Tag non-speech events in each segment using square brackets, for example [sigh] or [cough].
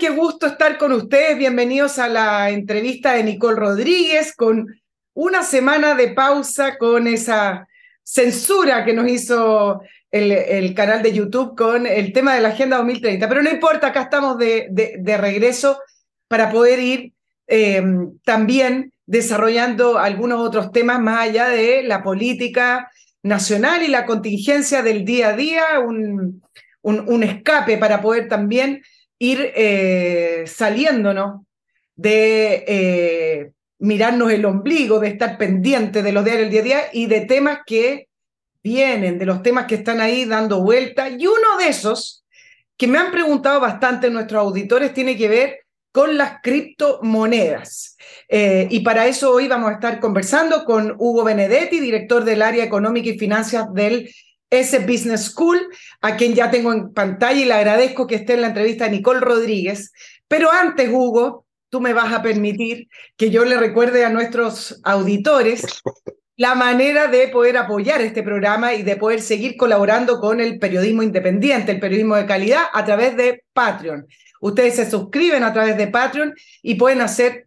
Qué gusto estar con ustedes. Bienvenidos a la entrevista de Nicole Rodríguez con una semana de pausa con esa censura que nos hizo el, canal de YouTube con el tema de la Agenda 2030. Pero no importa, acá estamos de, de, regreso para poder ir eh, también desarrollando algunos otros temas más allá de la política nacional y la contingencia del día a día, un, un, escape para poder también ir eh, saliéndonos de eh, mirarnos el ombligo, de estar pendiente de los diarios del día a día y de temas que vienen, de los temas que están ahí dando vuelta. Y uno de esos, que me han preguntado bastante nuestros auditores, tiene que ver con las criptomonedas. Eh, y para eso hoy vamos a estar conversando con Hugo Benedetti, director del área económica y finanzas del ese Business School, a quien ya tengo en pantalla y le agradezco que esté en la entrevista de Nicole Rodríguez. Pero antes, Hugo, tú me vas a permitir que yo le recuerde a nuestros auditores la manera de poder apoyar este programa y de poder seguir colaborando con el periodismo independiente, el periodismo de calidad, a través de Patreon. Ustedes se suscriben a través de Patreon y pueden hacer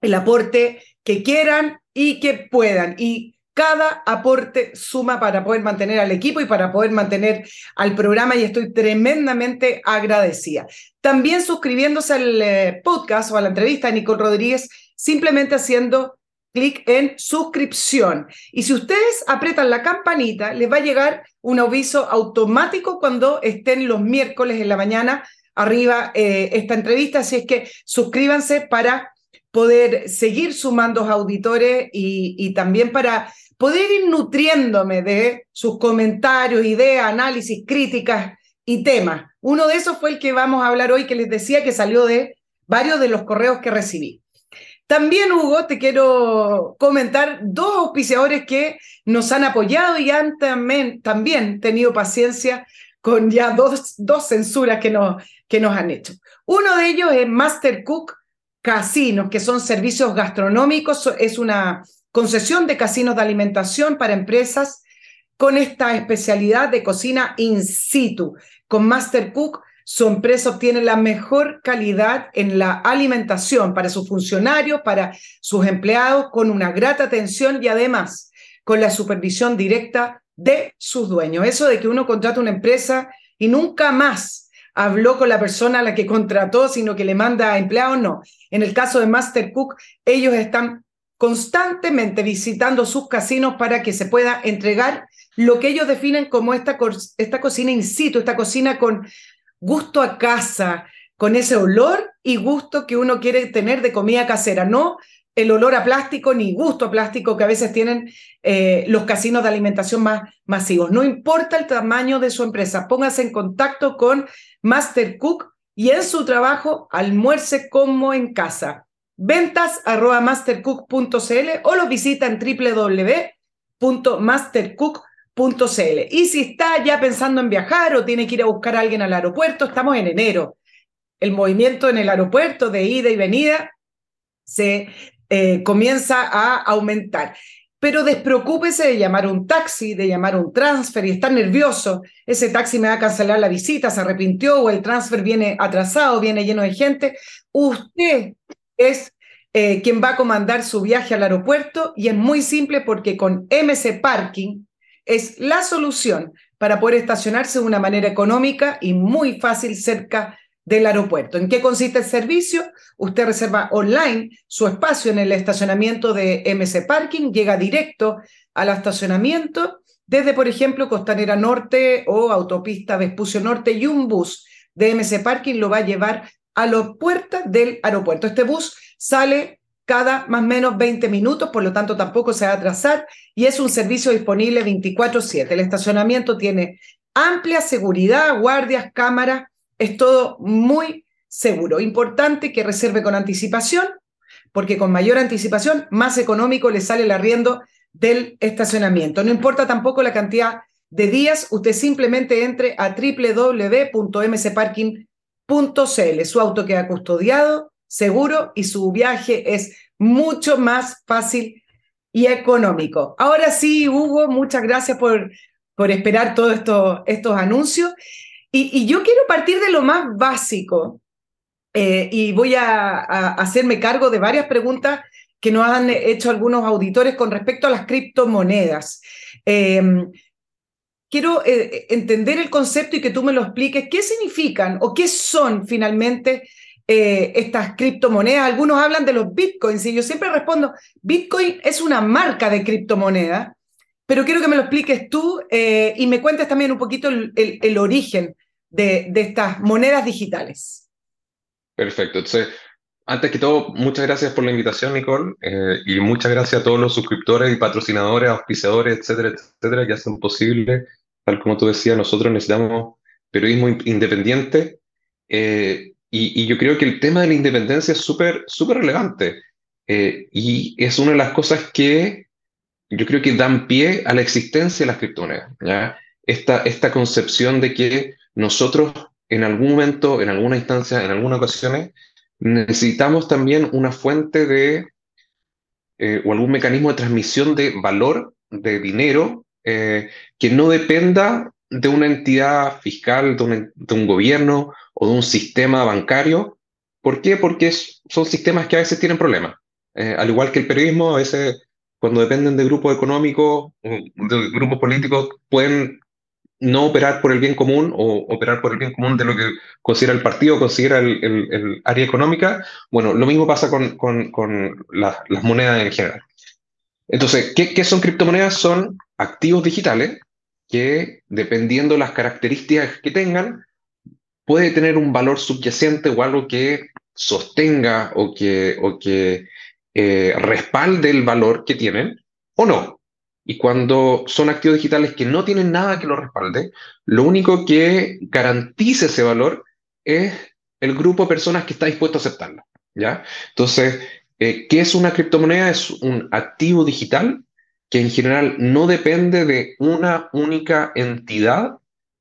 el aporte que quieran y que puedan. Y cada aporte suma para poder mantener al equipo y para poder mantener al programa y estoy tremendamente agradecida. También suscribiéndose al eh, podcast o a la entrevista de Nicole Rodríguez, simplemente haciendo clic en suscripción. Y si ustedes apretan la campanita, les va a llegar un aviso automático cuando estén los miércoles en la mañana arriba eh, esta entrevista. Así es que suscríbanse para poder seguir sumando auditores y también para poder ir nutriéndome de sus comentarios, ideas, análisis, críticas y temas. Uno de esos fue el que vamos a hablar hoy, que les decía que salió de varios de los correos que recibí. También, Hugo, te quiero comentar dos auspiciadores que nos han apoyado y han también, también tenido paciencia con ya dos, dos censuras que nos, que nos han hecho. Uno de ellos es Master Cook Casinos, que son servicios gastronómicos, es una concesión de casinos de alimentación para empresas con esta especialidad de cocina in situ. Con Master Cook, su empresa obtiene la mejor calidad en la alimentación para sus funcionarios, para sus empleados, con una grata atención y además con la supervisión directa de sus dueños. Eso de que uno contrata una empresa y nunca más habló con la persona a la que contrató, sino que le manda a empleados, no. En el caso de Master Cook, ellos están constantemente visitando sus casinos para que se pueda entregar lo que ellos definen como esta, esta cocina in situ, esta cocina con gusto a casa, con ese olor y gusto que uno quiere tener de comida casera, no el olor a plástico ni gusto a plástico que a veces tienen eh, los casinos de alimentación más masivos. No importa el tamaño de su empresa, póngase en contacto con Master Cook y en su trabajo almuerce como en casa ventas arroba mastercook.cl o lo visita en www.mastercook.cl. Y si está ya pensando en viajar o tiene que ir a buscar a alguien al aeropuerto, estamos en enero. El movimiento en el aeropuerto de ida y venida se eh, comienza a aumentar. Pero despreocúpese de llamar un taxi, de llamar un transfer y estar nervioso. Ese taxi me va a cancelar la visita, se arrepintió o el transfer viene atrasado, viene lleno de gente. Usted es eh, quien va a comandar su viaje al aeropuerto y es muy simple porque con MC Parking es la solución para poder estacionarse de una manera económica y muy fácil cerca del aeropuerto. ¿En qué consiste el servicio? Usted reserva online su espacio en el estacionamiento de MC Parking, llega directo al estacionamiento desde, por ejemplo, Costanera Norte o Autopista Vespucio Norte y un bus de MC Parking lo va a llevar a las puertas del aeropuerto. Este bus sale cada más o menos 20 minutos, por lo tanto tampoco se va a atrasar y es un servicio disponible 24/7. El estacionamiento tiene amplia seguridad, guardias, cámaras, es todo muy seguro. Importante que reserve con anticipación, porque con mayor anticipación, más económico le sale el arriendo del estacionamiento. No importa tampoco la cantidad de días, usted simplemente entre a www.mcparking.cl. Su auto queda custodiado, seguro y su viaje es mucho más fácil y económico. Ahora sí, Hugo, muchas gracias por, por esperar todos esto, estos anuncios. Y, y, yo quiero partir de lo más básico, eh, y voy a, hacerme cargo de varias preguntas que nos han hecho algunos auditores con respecto a las criptomonedas. Em, quiero eh, entender el concepto y que tú me lo expliques. ¿Qué significan o qué son finalmente eh, estas criptomonedas? Algunos hablan de los bitcoins y yo siempre respondo, Bitcoin es una marca de criptomoneda, pero quiero que me lo expliques tú y me cuentes también un poquito el, origen de estas monedas digitales. Perfecto. Entonces, antes que todo, muchas gracias por la invitación, Nicole, eh, y muchas gracias a todos los suscriptores y patrocinadores, auspiciadores, etcétera, etcétera, que hacen posible, tal como tú decías, nosotros necesitamos periodismo independiente, eh, y, yo creo que el tema de la independencia es súper, súper relevante, eh, y es una de las cosas que yo creo que dan pie a la existencia de las criptomonedas, ¿ya? Esta, esta concepción de que nosotros en algún momento, en alguna instancia, en algunas ocasiones, necesitamos también una fuente de, eh, o algún mecanismo de transmisión de valor, de dinero, eh, que no dependa de una entidad fiscal, de un, de un, gobierno o de un sistema bancario. ¿Por qué? Porque son sistemas que a veces tienen problemas. Eh, al igual que el periodismo, a veces cuando dependen de grupos económicos, de grupos políticos, pueden no operar por el bien común o operar por el bien común de lo que considera el partido, considera el, el, área económica, bueno, lo mismo pasa con, con, con las monedas en general. Entonces, ¿qué, ¿qué, son criptomonedas? Son activos digitales que, dependiendo de las características que tengan, puede tener un valor subyacente o algo que sostenga o que, o que eh, respalde el valor que tienen, o no. Y cuando son activos digitales que no tienen nada que lo respalde, lo único que garantiza ese valor es el grupo de personas que está dispuesto a aceptarlo. ¿ya? Entonces, eh, ¿qué es una criptomoneda? Es un activo digital que en general no depende de una única entidad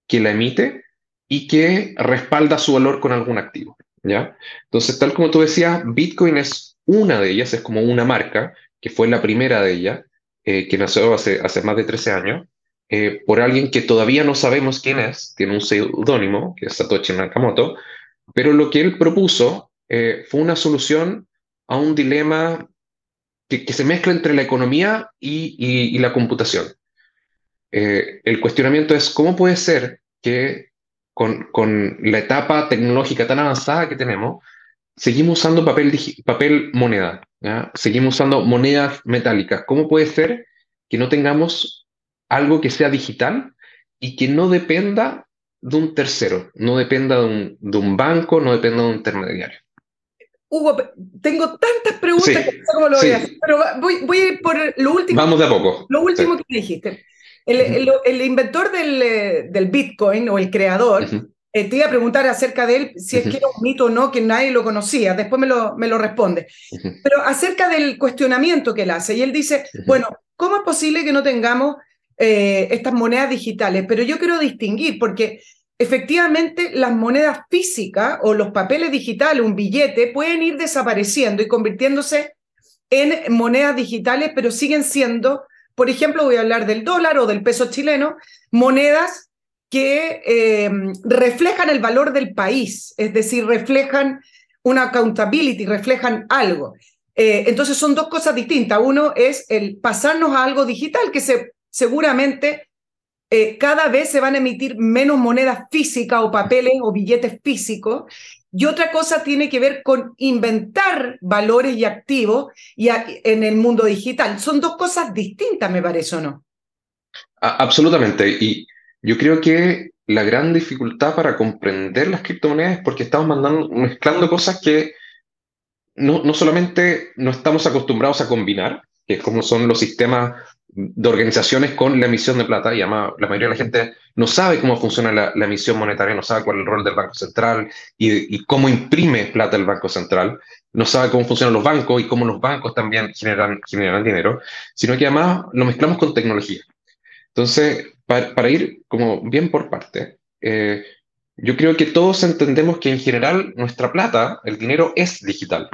que la emite y que respalda su valor con algún activo. ¿ya? Entonces, tal como tú decías, Bitcoin es una de ellas, es como una marca, que fue la primera de ellas, eh, que nació hace, más de 13 años, eh, por alguien que todavía no sabemos quién es, tiene un seudónimo, que es Satoshi Nakamoto, pero lo que él propuso eh, fue una solución a un dilema que, se mezcla entre la economía y, la computación. el cuestionamiento es cómo puede ser que con, la etapa tecnológica tan avanzada que tenemos, seguimos usando papel, papel moneda, seguimos usando monedas metálicas. ¿Cómo puede ser que no tengamos algo que sea digital y que no dependa de un tercero, no dependa de un banco, no dependa de un intermediario? Hugo, tengo tantas preguntas que no sé cómo lo voy a hacer, pero voy, voy, a ir por lo último. Vamos de a poco. Lo último que dijiste. El, el, el, inventor del, eh, del, Bitcoin o el creador eh, te iba a preguntar acerca de él si es que era un mito o no, que nadie lo conocía, después me lo, me lo responde. Pero acerca del cuestionamiento que él hace, y él dice, bueno, ¿cómo es posible que no tengamos eh, estas monedas digitales? Pero yo quiero distinguir, porque efectivamente las monedas físicas o los papeles digitales, un billete, pueden ir desapareciendo y convirtiéndose en monedas digitales, pero siguen siendo, por ejemplo, voy a hablar del dólar o del peso chileno, monedas que eh, reflejan el valor del país, es decir, reflejan una accountability, reflejan algo. Eh, entonces son dos cosas distintas. Uno es el pasarnos a algo digital, que se, seguramente eh, cada vez se van a emitir menos monedas físicas o papeles o billetes físicos. Y otra cosa tiene que ver con inventar valores y activos y en el mundo digital. Son dos cosas distintas, me parece, ¿o no? absolutamente. Y yo creo que la gran dificultad para comprender las criptomonedas es porque estamos mezclando cosas que no, no solamente no estamos acostumbrados a combinar, que es como son los sistemas de organizaciones con la emisión de plata, y además la mayoría de la gente no sabe cómo funciona la, emisión monetaria, no sabe cuál es el rol del Banco Central y, cómo imprime plata el Banco Central, no sabe cómo funcionan los bancos y cómo los bancos también generan, generan dinero, sino que además lo mezclamos con tecnología. Entonces, para, ir como bien por parte, eh, yo creo que todos entendemos que en general nuestra plata, el dinero es digital.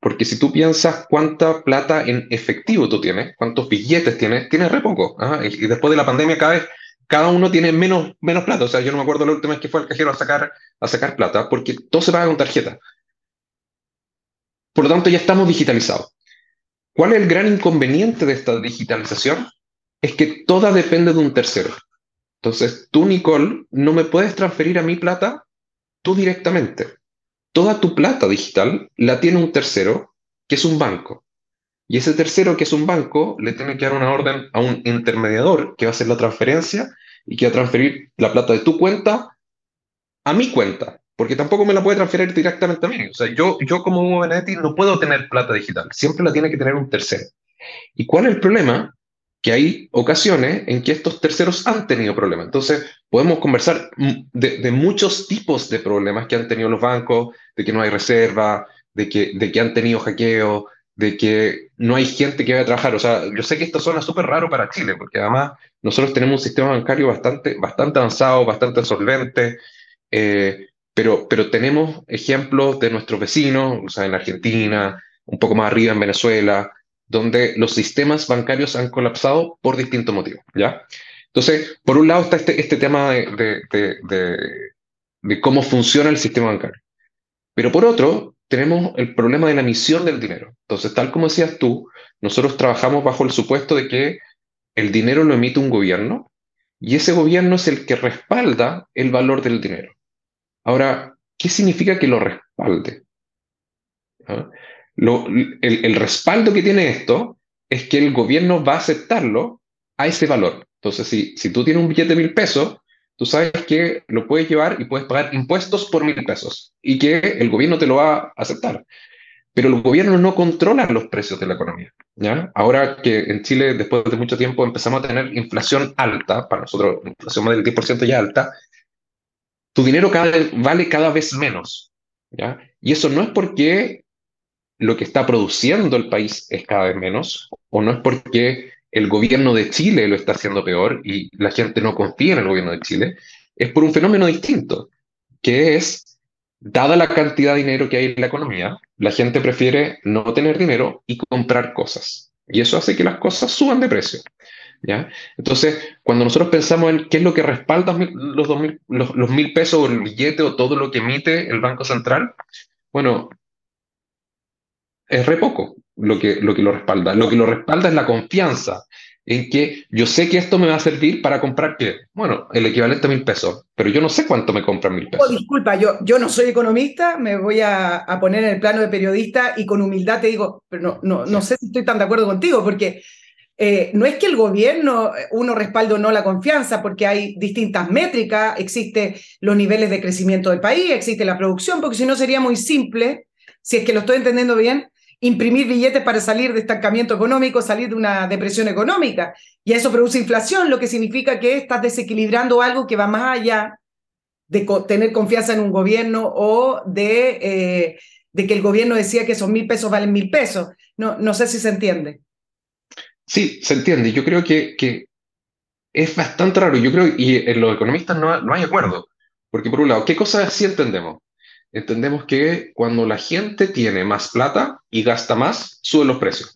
Porque si tú piensas cuánta plata en efectivo tú tienes, cuántos billetes tienes, tienes re poco. ¿ah? Y, después de la pandemia cada vez, cada uno tiene menos, menos plata. O sea, yo no me acuerdo la última vez que fue al cajero a sacar, a sacar plata, porque todo se paga con tarjeta. por lo tanto ya estamos digitalizados. ¿Cuál es el gran inconveniente de esta digitalización? Es que toda depende de un tercero. Entonces, tú, Nicole, no me puedes transferir a mi plata tú directamente. Toda tu plata digital la tiene un tercero, que es un banco. Y ese tercero, que es un banco, le tiene que dar una orden a un intermediador que va a hacer la transferencia y que va a transferir la plata de tu cuenta a mi cuenta, porque tampoco me la puede transferir directamente a mí. O sea, yo, yo como Hugo Benedetti no puedo tener plata digital, siempre la tiene que tener un tercero. ¿Y cuál es el problema? Que hay ocasiones en que estos terceros han tenido problemas. Entonces, podemos conversar de, muchos tipos de problemas que han tenido los bancos, de que no hay reserva, de que, de que han tenido hackeo, de que no hay gente que vaya a trabajar. O sea, yo sé que esto suena súper raro para Chile, porque además nosotros tenemos un sistema bancario bastante, bastante avanzado, bastante solvente, eh, pero, pero tenemos ejemplos de nuestros vecinos, o sea, en Argentina, un poco más arriba en Venezuela, donde los sistemas bancarios han colapsado por distintos motivos, ¿ya? Entonces, por un lado está este, este tema de, cómo funciona el sistema bancario. Pero por otro, tenemos el problema de la emisión del dinero. Entonces, tal como decías tú, nosotros trabajamos bajo el supuesto de que el dinero lo emite un gobierno y ese gobierno es el que respalda el valor del dinero. Ahora, ¿qué significa que lo respalde? ¿Ah? El, el respaldo que tiene esto es que el gobierno va a aceptarlo a ese valor. Entonces, si, si tú tienes un billete de mil pesos, tú sabes que lo puedes llevar y puedes pagar impuestos por mil pesos y que el gobierno te lo va a aceptar. Pero el gobierno no controla los precios de la economía. ¿ya? Ahora que en Chile, después de mucho tiempo, empezamos a tener inflación alta, para nosotros inflación más del 10% ya alta, tu dinero cada vale cada vez menos. ¿ya? Y eso no es porque lo que está produciendo el país es cada vez menos, o no es porque el gobierno de Chile lo está haciendo peor y la gente no confía en el gobierno de Chile, es por un fenómeno distinto, que es, dada la cantidad de dinero que hay en la economía, la gente prefiere no tener dinero y comprar cosas. Y eso hace que las cosas suban de precio. ¿ya? Entonces, cuando nosotros pensamos en qué es lo que respalda los, los, los mil pesos o el billete o todo lo que emite el Banco Central, bueno, es re poco lo que, lo que lo respalda. Lo que lo respalda es la confianza en que yo sé que esto me va a servir para comprar qué. Bueno, el equivalente a mil pesos, pero yo no sé cuánto me compran mil pesos. Oh, disculpa, yo, yo no soy economista, me voy a, a, poner en el plano de periodista y con humildad te digo, pero no, no, no sé si estoy tan de acuerdo contigo, porque eh, no es que el gobierno, uno respalde o no la confianza, porque hay distintas métricas, existen los niveles de crecimiento del país, existe la producción, porque si no sería muy simple, si es que lo estoy entendiendo bien, imprimir billetes para salir de estancamiento económico, salir de una depresión económica. Y eso produce inflación, lo que significa que estás desequilibrando algo que va más allá de tener confianza en un gobierno o de, eh, de que el gobierno decía que esos mil pesos valen mil pesos. No, no sé si se entiende. Sí, se entiende. Yo creo que, que es bastante raro. Yo creo, y en los economistas no, no hay acuerdo. Porque por un lado, ¿qué cosas sí entendemos? Entendemos que cuando la gente tiene más plata y gasta más, suben los precios.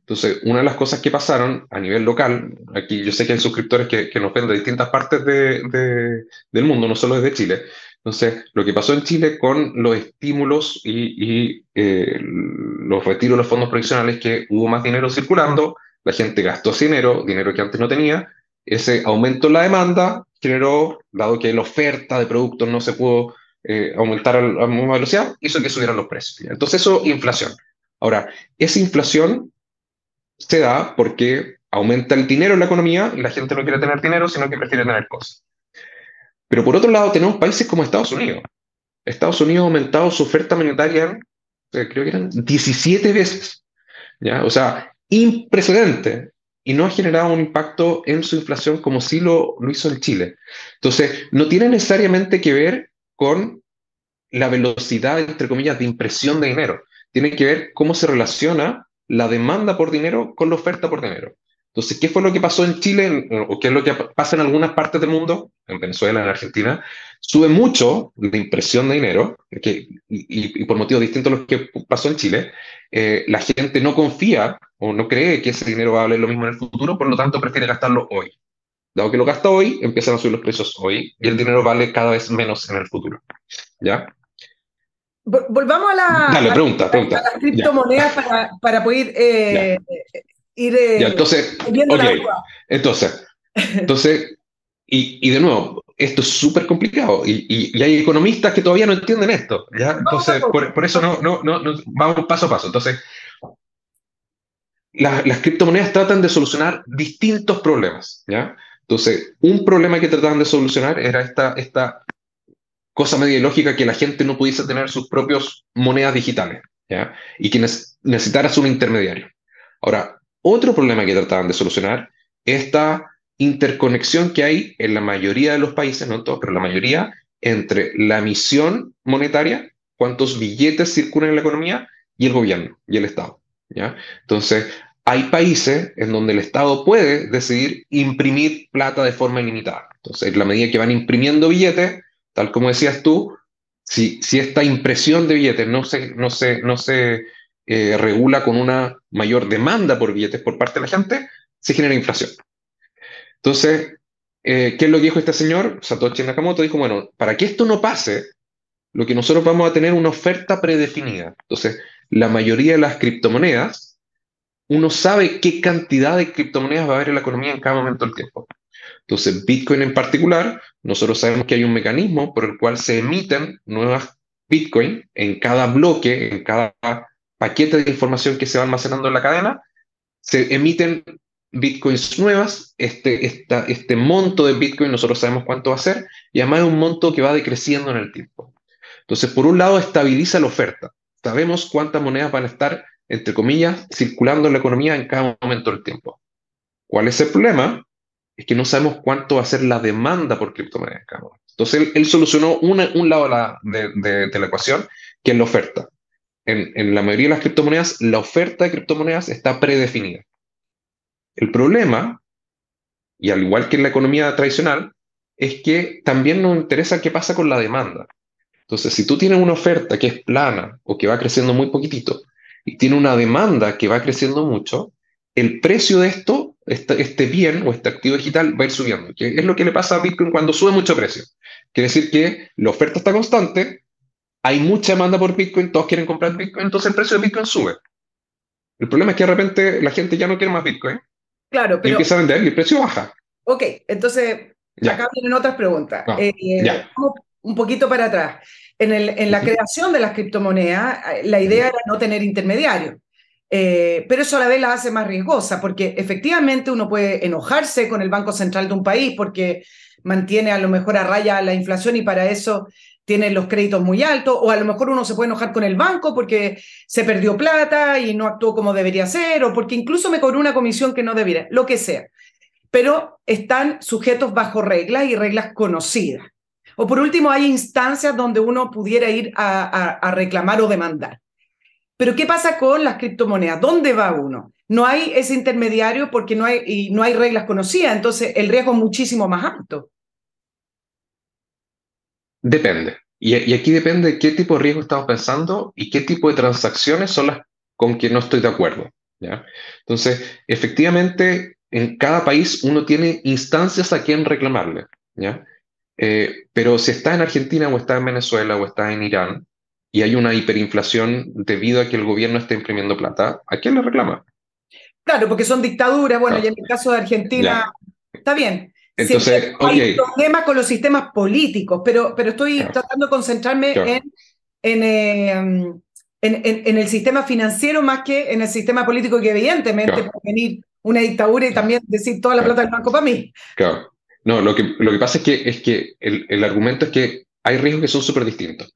Entonces, una de las cosas que pasaron a nivel local, aquí yo sé que hay suscriptores que, que nos ven de distintas partes de, de, del mundo, no solo desde Chile. Entonces, lo que pasó en Chile con los estímulos y, y eh, los retiros de los fondos provisionales, que hubo más dinero circulando, la gente gastó ese dinero, dinero que antes no tenía, ese aumento en la demanda generó, dado que la oferta de productos no se pudo eh, aumentar a misma velocidad, hizo que subieran los precios. Entonces eso, inflación. Ahora, esa inflación se da porque aumenta el dinero en la economía y la gente no quiere tener dinero, sino que prefiere tener cosas. Pero por otro lado, tenemos países como Estados Unidos. Estados Unidos ha aumentado su oferta monetaria, creo que eran 17 veces. ¿ya? O sea, imprecedente. Y no ha generado un impacto en su inflación como sí lo, lo hizo en Chile. Entonces, no tiene necesariamente que ver con la velocidad, entre comillas, de impresión de dinero. Tiene que ver cómo se relaciona la demanda por dinero con la oferta por dinero. Entonces, ¿qué fue lo que pasó en Chile o qué es lo que pasa en algunas partes del mundo, en Venezuela, en Argentina? Sube mucho la impresión de dinero, y, por motivos distintos a los que pasó en Chile. Eh, la gente no confía o no cree que ese dinero va a valer lo mismo en el futuro, por lo tanto prefiere gastarlo hoy. Dado que lo gasta hoy, empiezan a subir los precios hoy y el dinero vale cada vez menos en el futuro. ¿Ya? volvamos a, la, Dale, pregunta, pregunta. las criptomonedas para, para, poder eh, ir eh, entonces, entonces, [laughs] entonces, y, y, de nuevo, esto es súper complicado y, y, hay economistas que todavía no entienden esto, ¿ya? Entonces, por, por, eso no, no, no, no, vamos paso a paso. Entonces, las criptomonedas tratan de solucionar distintos problemas, ¿ya? Entonces, un problema que trataban de solucionar era esta, esta cosa media lógica que la gente no pudiese tener sus propias monedas digitales, ¿ya? Y que necesitaras un intermediario. Ahora, otro problema que trataban de solucionar es esta interconexión que hay en la mayoría de los países, no todos, pero la mayoría, entre la emisión monetaria, cuántos billetes circulan en la economía, y el gobierno y el Estado. ¿ya? Entonces, hay países en donde el Estado puede decidir imprimir plata de forma ilimitada. Entonces, en la medida que van imprimiendo billetes, tal como decías tú, si, esta impresión de billetes no se, no se, no se eh, regula con una mayor demanda por billetes por parte de la gente, se genera inflación. Entonces, eh, ¿qué es lo que dijo este señor? Satoshi Nakamoto dijo, bueno, para que esto no pase, lo que nosotros vamos a tener una oferta predefinida. Entonces, la mayoría de las criptomonedas, uno sabe qué cantidad de criptomonedas va a haber en la economía en cada momento del tiempo. Entonces, Bitcoin en particular, nosotros sabemos que hay un mecanismo por el cual se emiten nuevas Bitcoin en cada bloque, en cada paquete de información que se va almacenando en la cadena, se emiten Bitcoins nuevas, este, este monto de Bitcoin nosotros sabemos cuánto va a ser, y además es un monto que va decreciendo en el tiempo. Entonces, por un lado, estabiliza la oferta. Sabemos cuántas monedas van a estar, entre comillas, circulando en la economía en cada momento del tiempo. ¿Cuál es el problema? es que no sabemos cuánto va a ser la demanda por criptomonedas. Entonces, él, solucionó un lado de la, de, la, ecuación, que es la oferta. En, en, la mayoría de las criptomonedas, la oferta de criptomonedas está predefinida. El problema, y al igual que en la economía tradicional, es que también nos interesa qué pasa con la demanda. Entonces, si tú tienes una oferta que es plana o que va creciendo muy poquitito y tiene una demanda que va creciendo mucho, el precio de esto, este, este, bien o este activo digital va a ir subiendo, que es lo que le pasa a Bitcoin cuando sube mucho precio. Quiere decir que la oferta está constante, hay mucha demanda por Bitcoin, todos quieren comprar Bitcoin, entonces el precio de Bitcoin sube. El problema es que de repente la gente ya no quiere más Bitcoin. Claro, pero... Y empieza a vender y el precio baja. Ok, entonces acá vienen otras preguntas. Eh, vamos un poquito para atrás. En, el, en la creación de las criptomonedas, eh, la idea era no tener intermediarios. Eh, pero eso a la vez la hace más riesgosa, porque efectivamente uno puede enojarse con el Banco Central de un país porque mantiene a lo mejor a raya la inflación y para eso tiene los créditos muy altos, o a lo mejor uno se puede enojar con el banco porque se perdió plata y no actuó como debería ser, o porque incluso me cobró una comisión que no debería, lo que sea. Pero están sujetos bajo reglas y reglas conocidas. O por último, hay instancias donde uno pudiera ir a reclamar o demandar. Pero ¿qué pasa con las criptomonedas? ¿Dónde va uno? No hay ese intermediario porque no hay, no hay reglas conocidas, entonces el riesgo es muchísimo más alto. Depende. Y, aquí depende de qué tipo de riesgo estamos pensando y qué tipo de transacciones son las con que no estoy de acuerdo. ¿ya? Entonces, efectivamente, en cada país uno tiene instancias a quien reclamarle. ¿ya? Eh, pero si está en Argentina o está en Venezuela o está en Irán, y hay una hiperinflación debido a que el gobierno está imprimiendo plata, ¿a quién le reclama? Claro, porque son dictaduras, bueno, y en el caso de Argentina, está bien. Entonces, hay problemas con los sistemas políticos, pero, pero estoy tratando de concentrarme en, eh, en, en, el sistema financiero más que en el sistema político, que evidentemente puede venir una dictadura y también decir toda la plata del banco para mí. Claro. No, lo que, lo que pasa es que, es que el, el argumento es que hay riesgos que son súper distintos.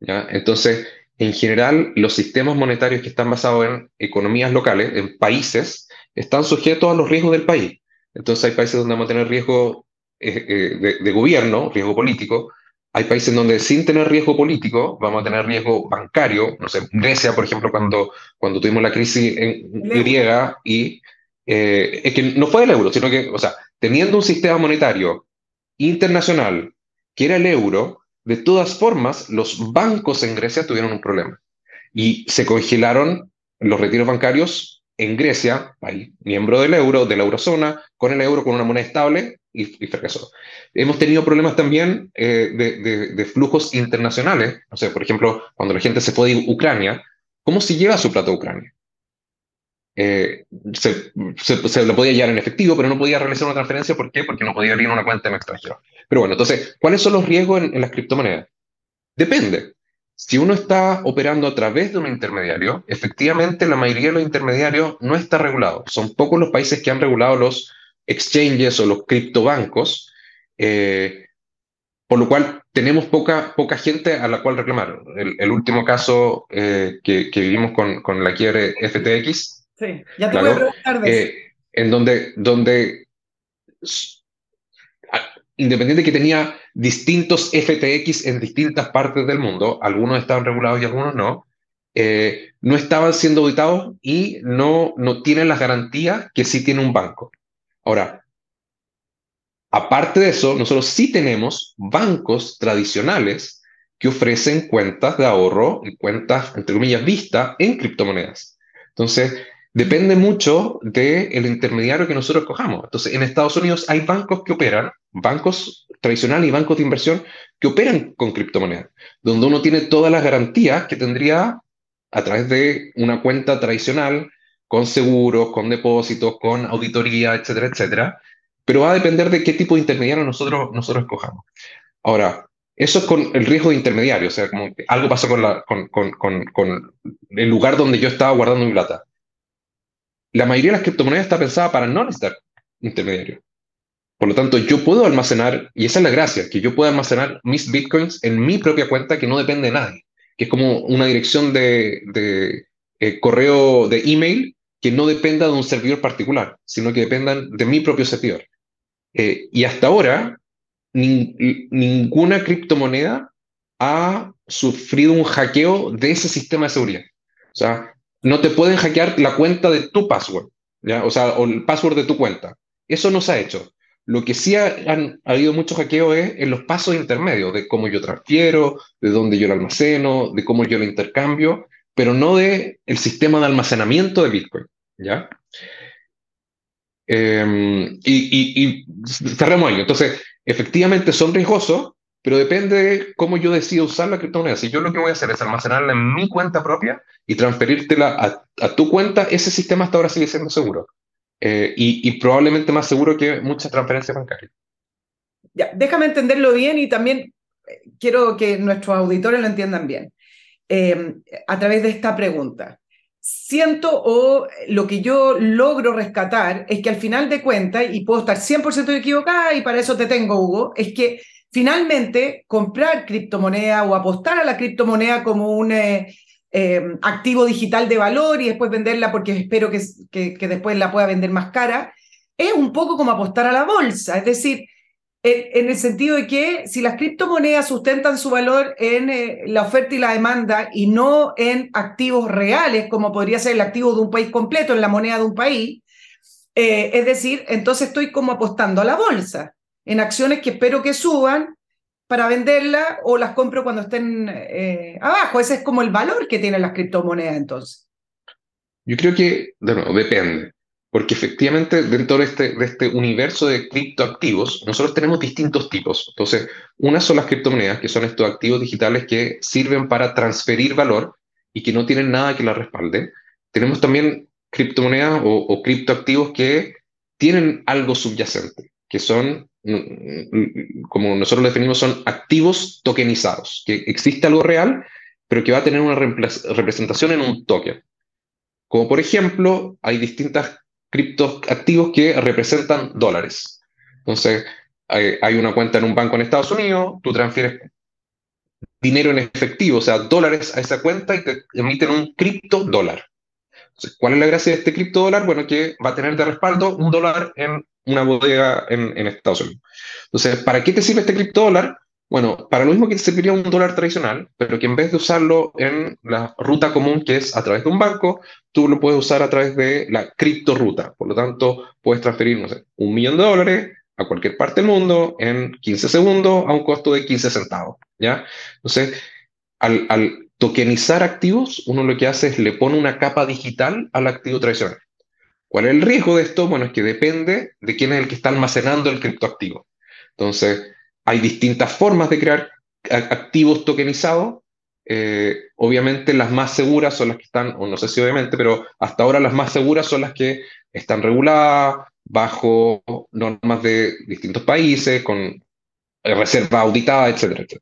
Entonces, en general, los sistemas monetarios que están basados en economías locales, en países, están sujetos a los riesgos del país. Entonces, hay países donde vamos a tener riesgo eh, eh, de, gobierno, riesgo político. Hay países donde sin tener riesgo político vamos a tener riesgo bancario. No sé, Grecia, por ejemplo, cuando, cuando tuvimos la crisis en griega y eh, es que no fue el euro, sino que, o sea, teniendo un sistema monetario internacional que era el euro, de todas formas, los bancos en Grecia tuvieron un problema y se congelaron los retiros bancarios en Grecia, país miembro del euro, de la eurozona, con el euro, con una moneda estable, y, fracasó. Hemos tenido problemas también eh, de, flujos internacionales. O sea, por ejemplo, cuando la gente se fue de Ucrania, ¿cómo se lleva su plata a Ucrania? Eh, se, se, lo podía llevar en efectivo, pero no podía realizar una transferencia. ¿Por qué? Porque no podía abrir una cuenta en extranjero. Pero bueno, entonces, ¿cuáles son los riesgos en, en las criptomonedas? Depende. Si uno está operando a través de un intermediario, efectivamente la mayoría de los intermediarios no está regulado. Son pocos los países que han regulado los exchanges o los criptobancos, eh, por lo cual tenemos poca, poca gente a la cual reclamar. El, último caso eh, que, vivimos con, con, la quiebre FTX. Sí, ya te voy a preguntar de eh, En donde, donde independiente que tenía distintos FTX en distintas partes del mundo, algunos estaban regulados y algunos no, eh, no estaban siendo auditados y no, no tienen las garantías que sí tiene un banco. Ahora, aparte de eso, nosotros sí tenemos bancos tradicionales que ofrecen cuentas de ahorro y cuentas, entre comillas, vistas en criptomonedas. Entonces, depende mucho del intermediario que nosotros cojamos. Entonces, en Estados Unidos hay bancos que operan, bancos tradicionales y bancos de inversión que operan con criptomonedas, donde uno tiene todas las garantías que tendría a través de una cuenta tradicional, con seguros, con depósitos, con auditoría, etcétera, etcétera. Pero va a depender de qué tipo de intermediario nosotros, nosotros escojamos. Ahora, eso es con el riesgo de intermediario, o sea, como algo pasó con, la, con el lugar donde yo estaba guardando mi plata la mayoría de las criptomonedas está pensada para no necesitar intermediario. Por lo tanto, yo puedo almacenar, y esa es la gracia, que yo puedo almacenar mis bitcoins en mi propia cuenta que no depende de nadie, que es como una dirección de, eh, correo de email que no dependa de un servidor particular, sino que dependan de mi propio servidor. Eh, y hasta ahora, ninguna criptomoneda ha sufrido un hackeo de ese sistema de seguridad. O sea, no te pueden hackear la cuenta de tu password, ¿ya? o sea, el password de tu cuenta. Eso no se ha hecho. Lo que sí ha, han, ha habido mucho hackeo es en los pasos intermedios, de cómo yo transfiero, de dónde yo lo almaceno, de cómo yo lo intercambio, pero no de el sistema de almacenamiento de Bitcoin, ¿ya? Em, y, y, y cerremos ahí. Entonces, efectivamente son riesgosos, pero depende de cómo yo decido usar la criptomoneda. Si yo lo que voy a hacer es almacenarla en mi cuenta propia y transferírtela a, tu cuenta, ese sistema hasta ahora sigue siendo seguro. Eh, y, probablemente más seguro que muchas transferencias bancarias. Ya, déjame entenderlo bien y también eh, quiero que nuestros auditores lo entiendan bien. Eh, a través de esta pregunta. Siento o lo que yo logro rescatar es que al final de cuentas, y puedo estar 100% equivocada y para eso te tengo, Hugo, es que finalmente comprar criptomoneda o apostar a la criptomoneda como un eh, eh, activo digital de valor y después venderla porque espero que, después la pueda vender más cara, es un poco como apostar a la bolsa. Es decir, en, el sentido de que si las criptomonedas sustentan su valor en eh, la oferta y la demanda y no en activos reales, como podría ser el activo de un país completo, en la moneda de un país, es decir, entonces estoy como apostando a la bolsa en acciones que espero que suban para venderlas o las compro cuando estén eh, abajo. Ese es como el valor que tienen las criptomonedas entonces. Yo creo que, depende. Porque efectivamente dentro de este, de este universo de criptoactivos, nosotros tenemos distintos tipos. Entonces, unas son las criptomonedas, que son estos activos digitales que sirven para transferir valor y que no tienen nada que la respalde. Tenemos también criptomonedas o, o criptoactivos que tienen algo subyacente, que son como nosotros lo definimos, son activos tokenizados, que existe algo real, pero que va a tener una representación en un token. Como por ejemplo, hay distintas criptoactivos que representan dólares. Entonces, hay, una cuenta en un banco en Estados Unidos, tú transfieres dinero en efectivo, o sea, dólares a esa cuenta y te emiten un cripto dólar. ¿Cuál es la gracia de este cripto dólar? Bueno, que va a tener de respaldo un dólar en una bodega en, en Estados Unidos. Entonces, ¿para qué te sirve este criptodólar? Bueno, para lo mismo que te serviría un dólar tradicional, pero que en vez de usarlo en la ruta común, que es a través de un banco, tú lo puedes usar a través de la criptoruta. Por lo tanto, puedes transferir, no sé, un millón de dólares a cualquier parte del mundo en 15 segundos a un costo de 15 centavos, ¿ya? Entonces, al, al tokenizar activos, uno lo que hace es le pone una capa digital al activo tradicional. ¿Cuál es el riesgo de esto? Bueno, es que depende de quién es el que está almacenando el criptoactivo. Entonces, hay distintas formas de crear activos tokenizados. Eh, obviamente las más seguras son las que están, o no sé si obviamente, pero hasta ahora las más seguras son las que están reguladas bajo normas de distintos países, con reserva auditada, etcétera, etcétera.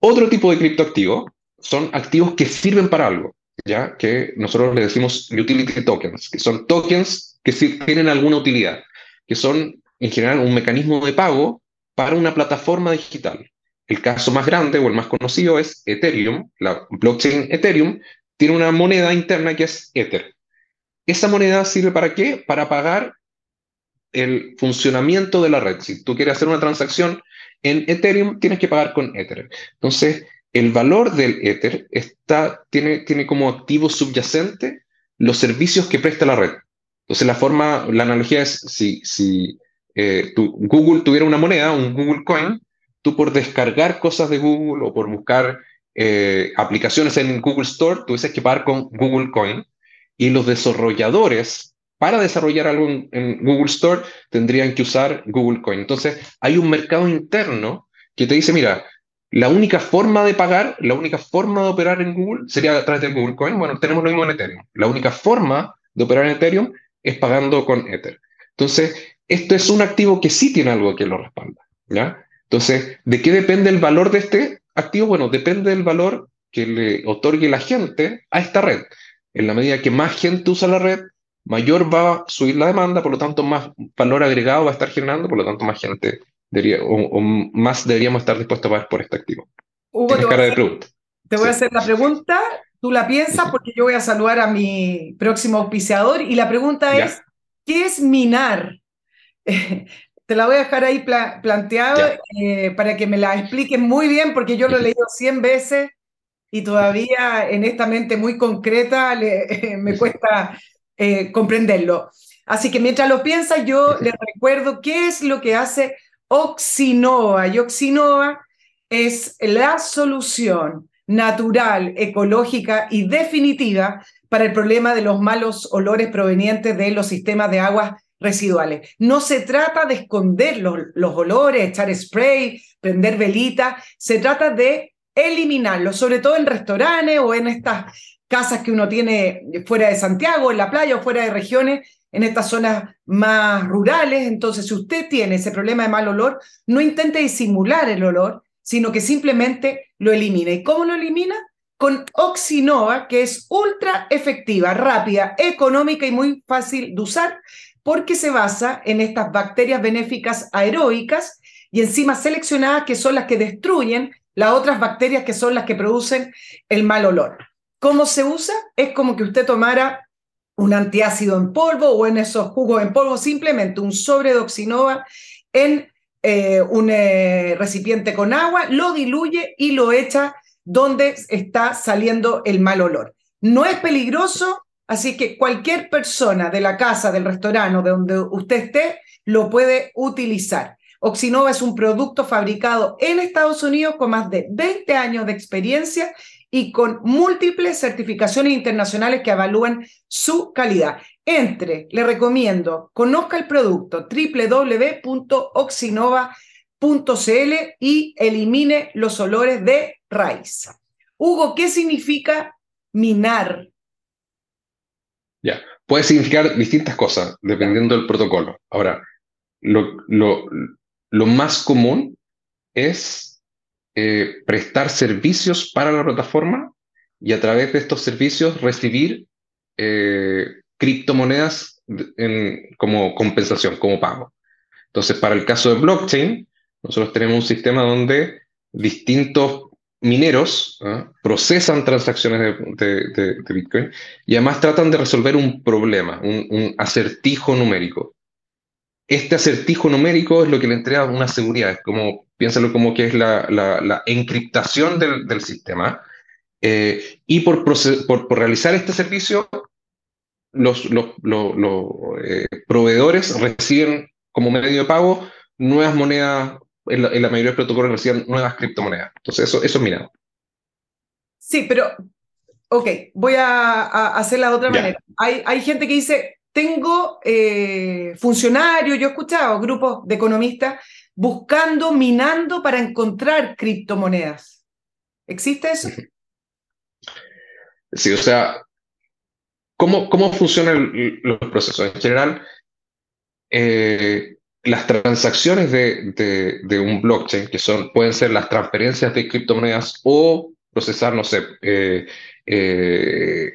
Otro tipo de criptoactivos son activos que sirven para algo, ¿ya? Que nosotros le decimos utility tokens, que son tokens que tienen alguna utilidad, que son en general un mecanismo de pago para una plataforma digital. El caso más grande o el más conocido es Ethereum. La blockchain Ethereum tiene una moneda interna que es Ether. ¿Esa moneda sirve para qué? Para pagar el funcionamiento de la red. Si tú quieres hacer una transacción en Ethereum, tienes que pagar con Ether. Entonces, el valor del Ether está, tiene, tiene como activo subyacente los servicios que presta la red. Entonces, la forma, la analogía es si, si eh, Google tuviera una moneda, un Google Coin, tú por descargar cosas de Google o por buscar eh, aplicaciones en Google Store, tuvieses que pagar con Google Coin. Y los desarrolladores, para desarrollar algo en, Google Store, tendrían que usar Google Coin. Entonces, hay un mercado interno que te dice, mira, la única forma de pagar, la única forma de operar en Google sería a través de Google Coin. Bueno, tenemos lo mismo en Ethereum. La única forma de operar en Ethereum es pagando con Ether. Entonces, esto es un activo que sí tiene algo que lo respalda. ¿ya? Entonces, ¿de qué depende el valor de este activo? Bueno, depende del valor que le otorgue la gente a esta red. En la medida que más gente usa la red, mayor va a subir la demanda, por lo tanto, más valor agregado va a estar generando, por lo tanto, más gente debería, o, más deberíamos estar dispuestos a pagar por este activo. Hugo, te, cara de te voy a hacer la pregunta, tú la piensas porque yo voy a saludar a mi próximo auspiciador y la pregunta es, ¿qué es minar? [laughs] te la voy a dejar ahí planteada eh, para que me la expliquen muy bien, porque yo lo he leído 100 veces y todavía en esta mente muy concreta [laughs] me cuesta eh, comprenderlo. Así que mientras lo piensa, yo les recuerdo qué es lo que hace Oxinova. Y Oxinova es la solución natural, ecológica y definitiva para el problema de los malos olores provenientes de los sistemas de aguas residuales. No se trata de esconder los, olores, echar spray, prender velita, se trata de eliminarlos, sobre todo en restaurantes o en estas casas que uno tiene fuera de Santiago, en la playa o fuera de regiones, en estas zonas más rurales. Entonces, si usted tiene ese problema de mal olor, no intente disimular el olor, sino que simplemente lo elimine. ¿Y cómo lo elimina? Con Oxinova, que es ultra efectiva, rápida, económica y muy fácil de usar porque se basa en estas bacterias benéficas aeróbicas y enzimas seleccionadas que son las que destruyen las otras bacterias que son las que producen el mal olor. ¿Cómo se usa? Es como que usted tomara un antiácido en polvo o en esos jugos en polvo, simplemente un sobre de oxinova en eh, un eh, recipiente con agua, lo diluye y lo echa donde está saliendo el mal olor. No es peligroso, Así que cualquier persona de la casa, del restaurante o de donde usted esté, lo puede utilizar. Oxinova es un producto fabricado en Estados Unidos con más de 20 años de experiencia y con múltiples certificaciones internacionales que evalúan su calidad. Entre, le recomiendo, conozca el producto www.oxinova.cl y elimine los olores de raíz. Hugo, ¿qué significa minar? Ya, puede significar distintas cosas dependiendo del protocolo. Ahora, lo, lo, más común es eh, prestar servicios para la plataforma y a través de estos servicios recibir eh, criptomonedas como compensación, como pago. Entonces, para el caso de blockchain, nosotros tenemos un sistema donde distintos mineros ¿ah? procesan transacciones de, Bitcoin y además tratan de resolver un problema, un, acertijo numérico. Este acertijo numérico es lo que le entrega una seguridad, como, piénsalo como que es la, encriptación del, sistema. Eh, y por, por, realizar este servicio, los, los, eh, proveedores reciben como medio de pago nuevas monedas en la, mayoría de los protocolos reciben nuevas criptomonedas. Entonces, eso, eso es minado. Sí, pero, ok, voy a, hacerla de otra manera. Hay, hay gente que dice, tengo eh, funcionarios, yo he escuchado grupos de economistas buscando, minando para encontrar criptomonedas. ¿Existe eso? Sí, o sea, ¿cómo, cómo funcionan los procesos? En general, eh, las transacciones de, de, un blockchain, que son, pueden ser las transferencias de criptomonedas o procesar, no sé, eh,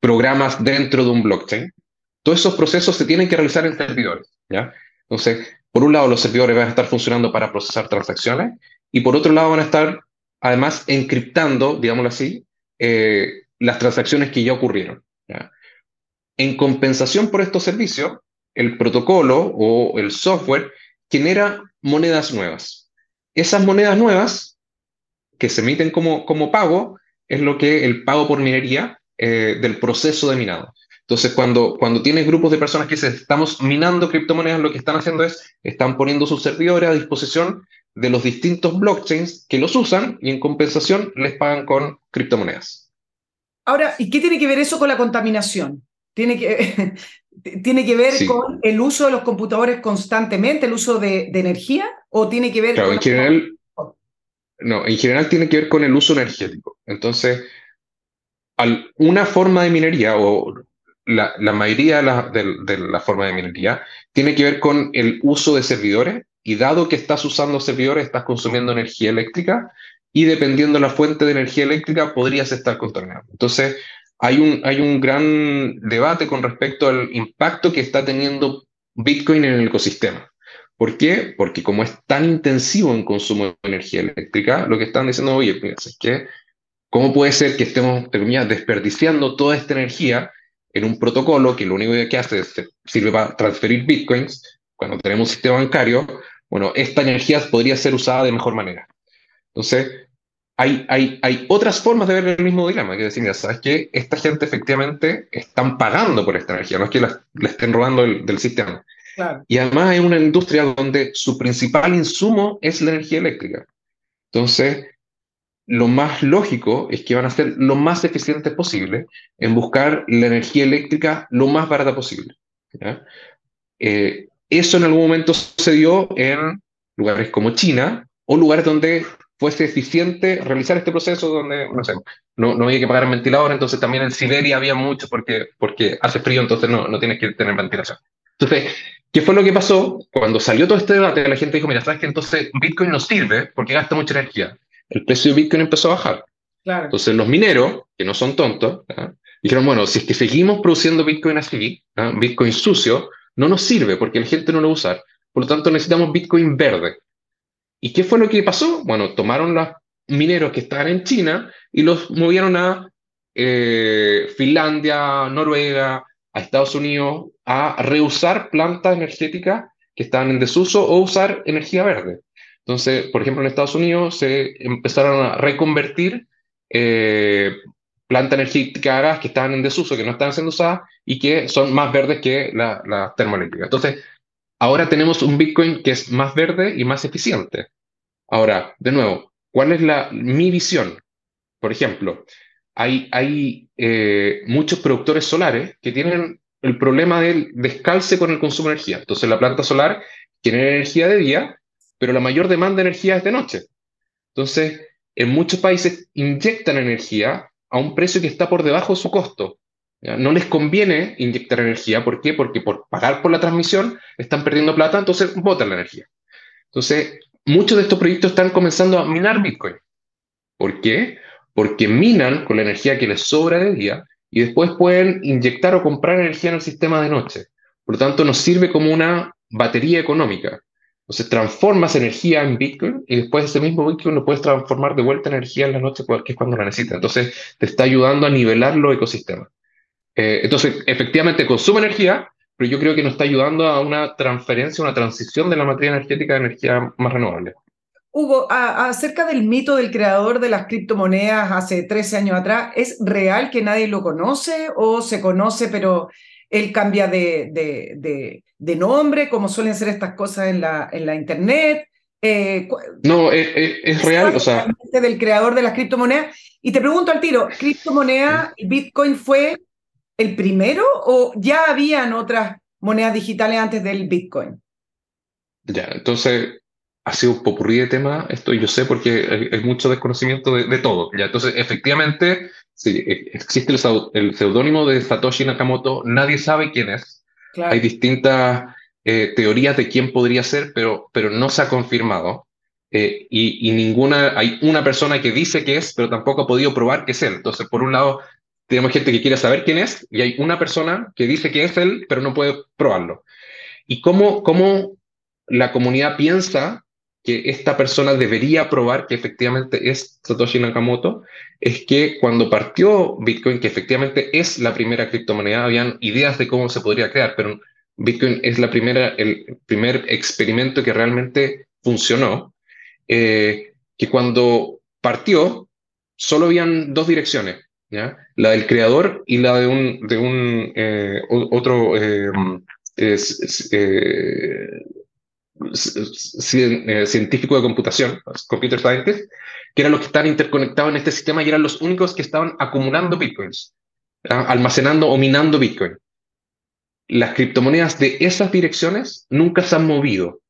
programas dentro de un blockchain, todos esos procesos se tienen que realizar en servidores. ¿ya? Entonces, por un lado, los servidores van a estar funcionando para procesar transacciones y por otro lado van a estar, además, encriptando, digámoslo así, eh, las transacciones que ya ocurrieron. En compensación por estos servicios, el protocolo o el software genera monedas nuevas. Esas monedas nuevas que se emiten como, como pago es lo que el pago por minería eh, del proceso de minado. Entonces, cuando, cuando tienes grupos de personas que estamos minando criptomonedas, lo que están haciendo es, están poniendo sus servidores a disposición de los distintos blockchains que los usan y en compensación les pagan con criptomonedas. Ahora, ¿y qué tiene que ver eso con la contaminación? ¿Tiene que, [laughs] ¿tiene que ver con el uso de los computadores constantemente, el uso de, energía? ¿O tiene que ver claro, con... En general, no, en general tiene que ver con el uso energético. Entonces, una forma de minería o la, mayoría de la, forma de minería tiene que ver con el uso de servidores y dado que estás usando servidores estás consumiendo energía eléctrica y dependiendo de la fuente de energía eléctrica podrías estar contaminando. Entonces hay un, hay un gran debate con respecto al impacto que está teniendo Bitcoin en el ecosistema. ¿Por qué? Porque como es tan intensivo en consumo de energía eléctrica, lo que están diciendo, oye, es que, ¿cómo puede ser que estemos, desperdiciando toda esta energía en un protocolo que lo único que hace es sirve para transferir bitcoins, cuando tenemos un sistema bancario, bueno, esta energía podría ser usada de mejor manera. Entonces, hay, hay, hay otras formas de ver el mismo dilema, que decir, mira, ¿sabes qué? Esta gente efectivamente están pagando por esta energía, no es que la, estén robando del sistema. Y además es una industria donde su principal insumo es la energía eléctrica. Entonces, lo más lógico es que van a ser lo más eficientes posible en buscar la energía eléctrica lo más barata posible. Eh, eso en algún momento se dio en lugares como China o lugares donde fuese eficiente realizar este proceso, donde no, sé, no, no había que pagar el ventilador, entonces también en Siberia había mucho porque, porque hace frío, entonces no, no tienes que tener ventilación. Entonces, ¿qué fue lo que pasó? Cuando salió todo este debate, la gente dijo, mira, ¿sabes que entonces Bitcoin no sirve porque gasta mucha energía? El precio de Bitcoin empezó a bajar. Entonces los mineros, que no son tontos, dijeron, bueno, si es que seguimos produciendo Bitcoin así, Bitcoin sucio, no nos sirve porque la gente no lo va a usar. Por lo tanto, necesitamos Bitcoin verde. ¿Y qué fue lo que pasó? Bueno, tomaron los mineros que estaban en China y los movieron a eh, Finlandia, Noruega, a Estados Unidos, a reusar plantas energéticas que estaban en desuso o usar energía verde. Entonces, por ejemplo, en Estados Unidos se empezaron a reconvertir eh, plantas energéticas que estaban en desuso, que no estaban siendo usadas y que son más verdes que la, la termoeléctrica. Entonces, ahora tenemos un Bitcoin que es más verde y más eficiente. Ahora, de nuevo, ¿cuál es la, mi visión? Por ejemplo, hay, eh, muchos productores solares que tienen el problema del descalce con el consumo de energía. Entonces, la planta solar tiene energía de día pero la mayor demanda de energía es de noche. Entonces, en muchos países inyectan energía a un precio que está por debajo de su costo. No les conviene inyectar energía. ¿Por qué? Porque por pagar por la transmisión están perdiendo plata, entonces botan la energía. Entonces, muchos de estos proyectos están comenzando a minar Bitcoin. ¿Por qué? Porque minan con la energía que les sobra de día y después pueden inyectar o comprar energía en el sistema de noche. Por lo tanto, nos sirve como una batería económica. Entonces transformas energía en Bitcoin y después ese mismo Bitcoin lo puedes transformar de vuelta en energía en la noche, que es cuando la necesitas. Entonces te está ayudando a nivelar los ecosistemas. Eh, entonces, efectivamente consume energía, pero yo creo que nos está ayudando a una transferencia, una transición de la materia energética a energía más renovable. Hugo, acerca del mito del creador de las criptomonedas hace 13 años atrás, ¿es real que nadie lo conoce o se conoce pero él cambia de, nombre, como suelen ser estas cosas en la, en la Internet. Eh, no, es, real, o sea... Del creador de las criptomonedas. Y te pregunto al tiro, ¿criptomoneda, Bitcoin fue el primero o ya habían otras monedas digitales antes del Bitcoin? Ya, entonces ha sido un popurrí de tema, esto yo sé porque hay, mucho desconocimiento de, todo. Ya, entonces, efectivamente, sí, e, existe el, seudónimo de Satoshi Nakamoto, nadie sabe quién es. Hay distintas eh, teorías de quién podría ser, pero, pero no se ha confirmado. Eh, y, y, ninguna, hay una persona que dice que es, pero tampoco ha podido probar que es él. Entonces, por un lado, tenemos gente que quiere saber quién es, y hay una persona que dice que es él, pero no puede probarlo. ¿Y cómo, cómo la comunidad piensa que esta persona debería probar que efectivamente es Satoshi Nakamoto, es que cuando partió Bitcoin, que efectivamente es la primera criptomoneda, habían ideas de cómo se podría crear, pero Bitcoin es la primera, el primer experimento que realmente funcionó, eh, que cuando partió solo habían dos direcciones, ¿ya? la del creador y la de un, de un eh, otro eh, eh, científico de computación, computer scientist, que eran los que estaban interconectados en este sistema y eran los únicos que estaban acumulando bitcoins, almacenando o minando bitcoin. Las criptomonedas de esas direcciones nunca se han movido.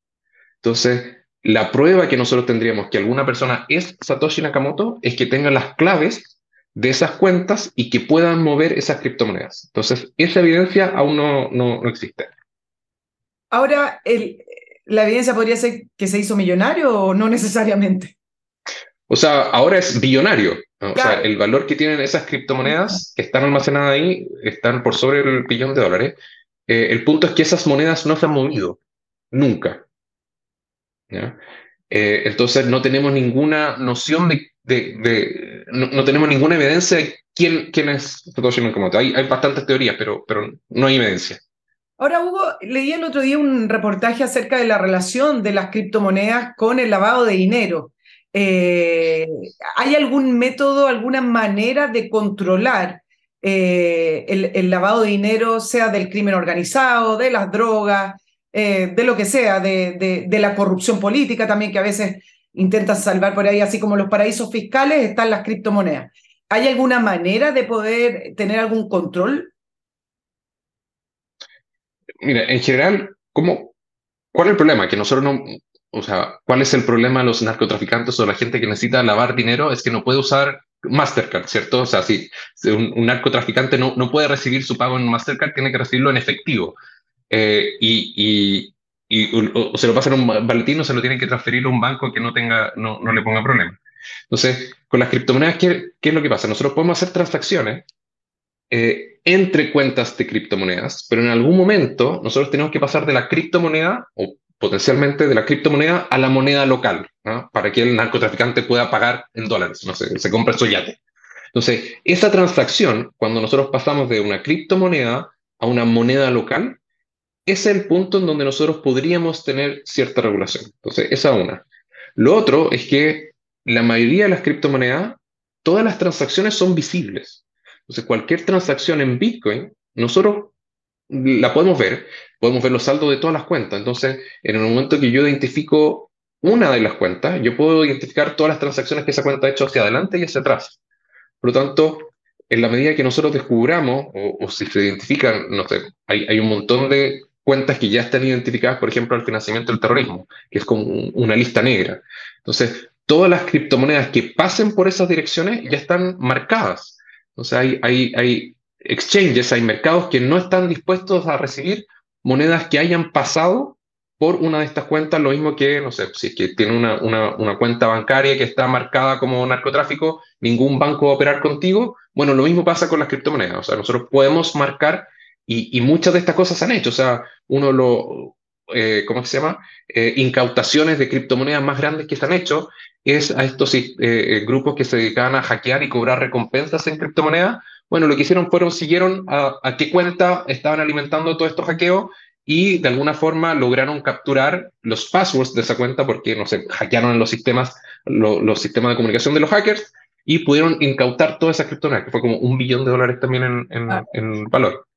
Entonces, la prueba que nosotros tendríamos que alguna persona es Satoshi Nakamoto es que tenga las claves de esas cuentas y que puedan mover esas criptomonedas. Entonces, esa evidencia aún no, no, no existe. Ahora, el, ¿la evidencia podría ser que se hizo millonario o no necesariamente? O sea, ahora es billonario. O sea, el valor que tienen esas criptomonedas que están almacenadas ahí están por sobre el billón de dólares. Eh, el punto es que esas monedas no se han movido nunca. Eh, entonces no tenemos ninguna noción de, de, no, tenemos ninguna evidencia de quién, quién es Satoshi Nakamoto. Hay, hay bastantes teorías, pero, pero no hay evidencia. Ahora, Hugo, leí el otro día un reportaje acerca de la relación de las criptomonedas con el lavado de dinero. Eh, ¿Hay algún método, alguna manera de controlar eh, el, lavado de dinero, sea del crimen organizado, de las drogas, eh, de lo que sea, de, la corrupción política también, que a veces intentan salvar por ahí, así como los paraísos fiscales, están las criptomonedas. ¿Hay alguna manera de poder tener algún control Mira, en general, ¿cómo, ¿cuál es el problema? Que nosotros no, o sea, ¿cuál es el problema de los narcotraficantes o la gente que necesita lavar dinero? Es que no puede usar Mastercard, ¿cierto? O sea, si un, narcotraficante no, no puede recibir su pago en Mastercard, tiene que recibirlo en efectivo. Eh, y, y, o, se lo pasa en un baletín o se lo tienen que transferir a un banco que no, tenga, no, no le ponga problema. Entonces, con las criptomonedas, ¿qué, ¿qué, es lo que pasa? Nosotros podemos hacer transacciones eh, entre cuentas de criptomonedas, pero en algún momento nosotros tenemos que pasar de la criptomoneda o potencialmente de la criptomoneda a la moneda local, para que el narcotraficante pueda pagar en dólares, no sé, se compra su yate. Entonces, esa transacción, cuando nosotros pasamos de una criptomoneda a una moneda local, es el punto en donde nosotros podríamos tener cierta regulación. Entonces, esa una. Lo otro es que la mayoría de las criptomonedas, todas las transacciones son visibles. Entonces, cualquier transacción en Bitcoin, nosotros la podemos ver, podemos ver los saldos de todas las cuentas. Entonces, en el momento que yo identifico una de las cuentas, yo puedo identificar todas las transacciones que esa cuenta ha hecho hacia adelante y hacia atrás. Por lo tanto, en la medida que nosotros descubramos, o, si se identifican, no sé, hay, un montón de cuentas que ya están identificadas, por ejemplo, al financiamiento del terrorismo, que es como una lista negra. Entonces, todas las criptomonedas que pasen por esas direcciones ya están marcadas. O sea, hay, hay, hay exchanges, hay mercados que no están dispuestos a recibir monedas que hayan pasado por una de estas cuentas, lo mismo que, no sé, si es que tiene una, una, una, cuenta bancaria que está marcada como narcotráfico, ningún banco va a operar contigo. Bueno, lo mismo pasa con las criptomonedas. O sea, nosotros podemos marcar, y, y muchas de estas cosas se han hecho. O sea, uno lo, eh, ¿cómo se llama? Eh, incautaciones de criptomonedas más grandes que se han hecho es a estos eh, grupos que se dedicaban a hackear y cobrar recompensas en criptomonedas. Bueno, lo que hicieron fueron, siguieron a, qué cuenta estaban alimentando todos estos hackeos y de alguna forma lograron capturar los passwords de esa cuenta porque, no sé, hackearon los sistemas, los sistemas de comunicación de los hackers y pudieron incautar todas esas criptomonedas, que fue como un billón de dólares también en, en, ah. en valor.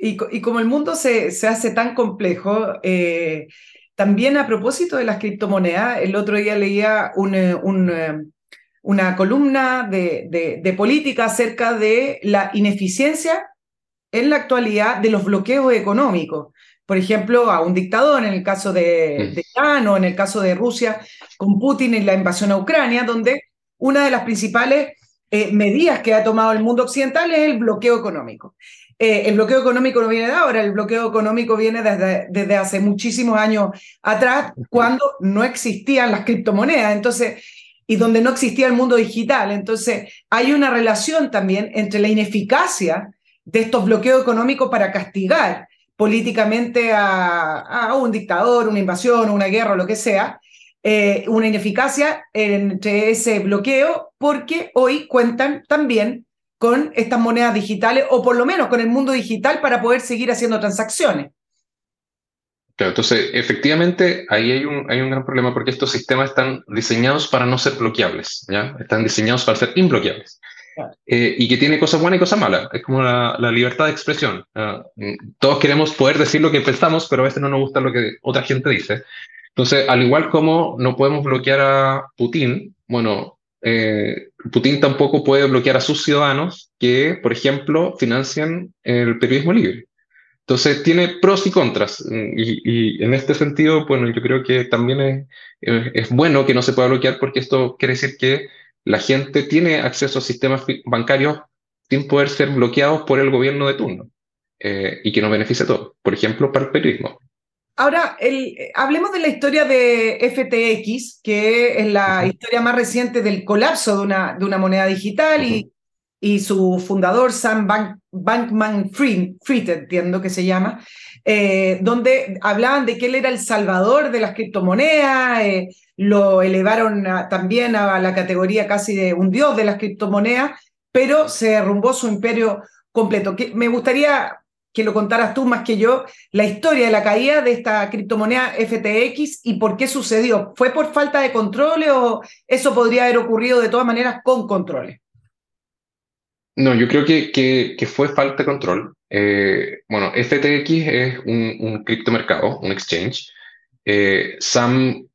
Y, y, como el mundo se, se hace tan complejo, eh, también a propósito de las criptomonedas, el otro día leía un, eh, eh, una columna de, de, política acerca de la ineficiencia en la actualidad de los bloqueos económicos. Por ejemplo, a un dictador, en el caso de, mm. de Irán o en el caso de Rusia, con Putin en la invasión a Ucrania, donde una de las principales eh, medidas que ha tomado el mundo occidental es el bloqueo económico. Eh, el bloqueo económico no viene de ahora, el bloqueo económico viene desde, desde hace muchísimos años atrás, cuando no existían las criptomonedas, entonces, y donde no existía el mundo digital. Entonces, hay una relación también entre la ineficacia de estos bloqueos económicos para castigar políticamente a, a un dictador, una invasión, una guerra, lo que sea, eh, una ineficacia entre ese bloqueo porque hoy cuentan también con estas monedas digitales o por lo menos con el mundo digital para poder seguir haciendo transacciones. Claro, entonces efectivamente ahí hay un, hay un gran problema porque estos sistemas están diseñados para no ser bloqueables, ¿ya? Están diseñados para ser imbloqueables. Eh, y que tiene cosas buenas y cosas malas. Es como la, la libertad de expresión. todos queremos poder decir lo que pensamos, pero a veces no nos gusta lo que otra gente dice. Entonces, al igual como no podemos bloquear a Putin, bueno, eh, Putin tampoco puede bloquear a sus ciudadanos que, por ejemplo, financian el periodismo libre. Entonces, tiene pros y contras. Y, en este sentido, bueno, yo creo que también es, es, bueno que no se pueda bloquear porque esto quiere decir que la gente tiene acceso a sistemas bancarios sin poder ser bloqueados por el gobierno de turno eh, y que nos beneficia a todos. Por ejemplo, para el periodismo. Ahora, el, hablemos de la historia de FTX, que es la historia más reciente del colapso de una, de una moneda digital y, y, su fundador, Sam Bank, Bankman Fried, entiendo que se llama, eh, donde hablaban de que él era el salvador de las criptomonedas, eh, lo elevaron también a la categoría casi de un dios de las criptomonedas, pero se derrumbó su imperio completo. Que me gustaría que lo contaras tú más que yo, la historia de la caída de esta criptomoneda FTX y por qué sucedió. ¿Fue por falta de controles o eso podría haber ocurrido de todas maneras con controles? No, yo creo que, que, fue falta de control. Eh, bueno, FTX es un, un criptomercado, un exchange. Eh, Sam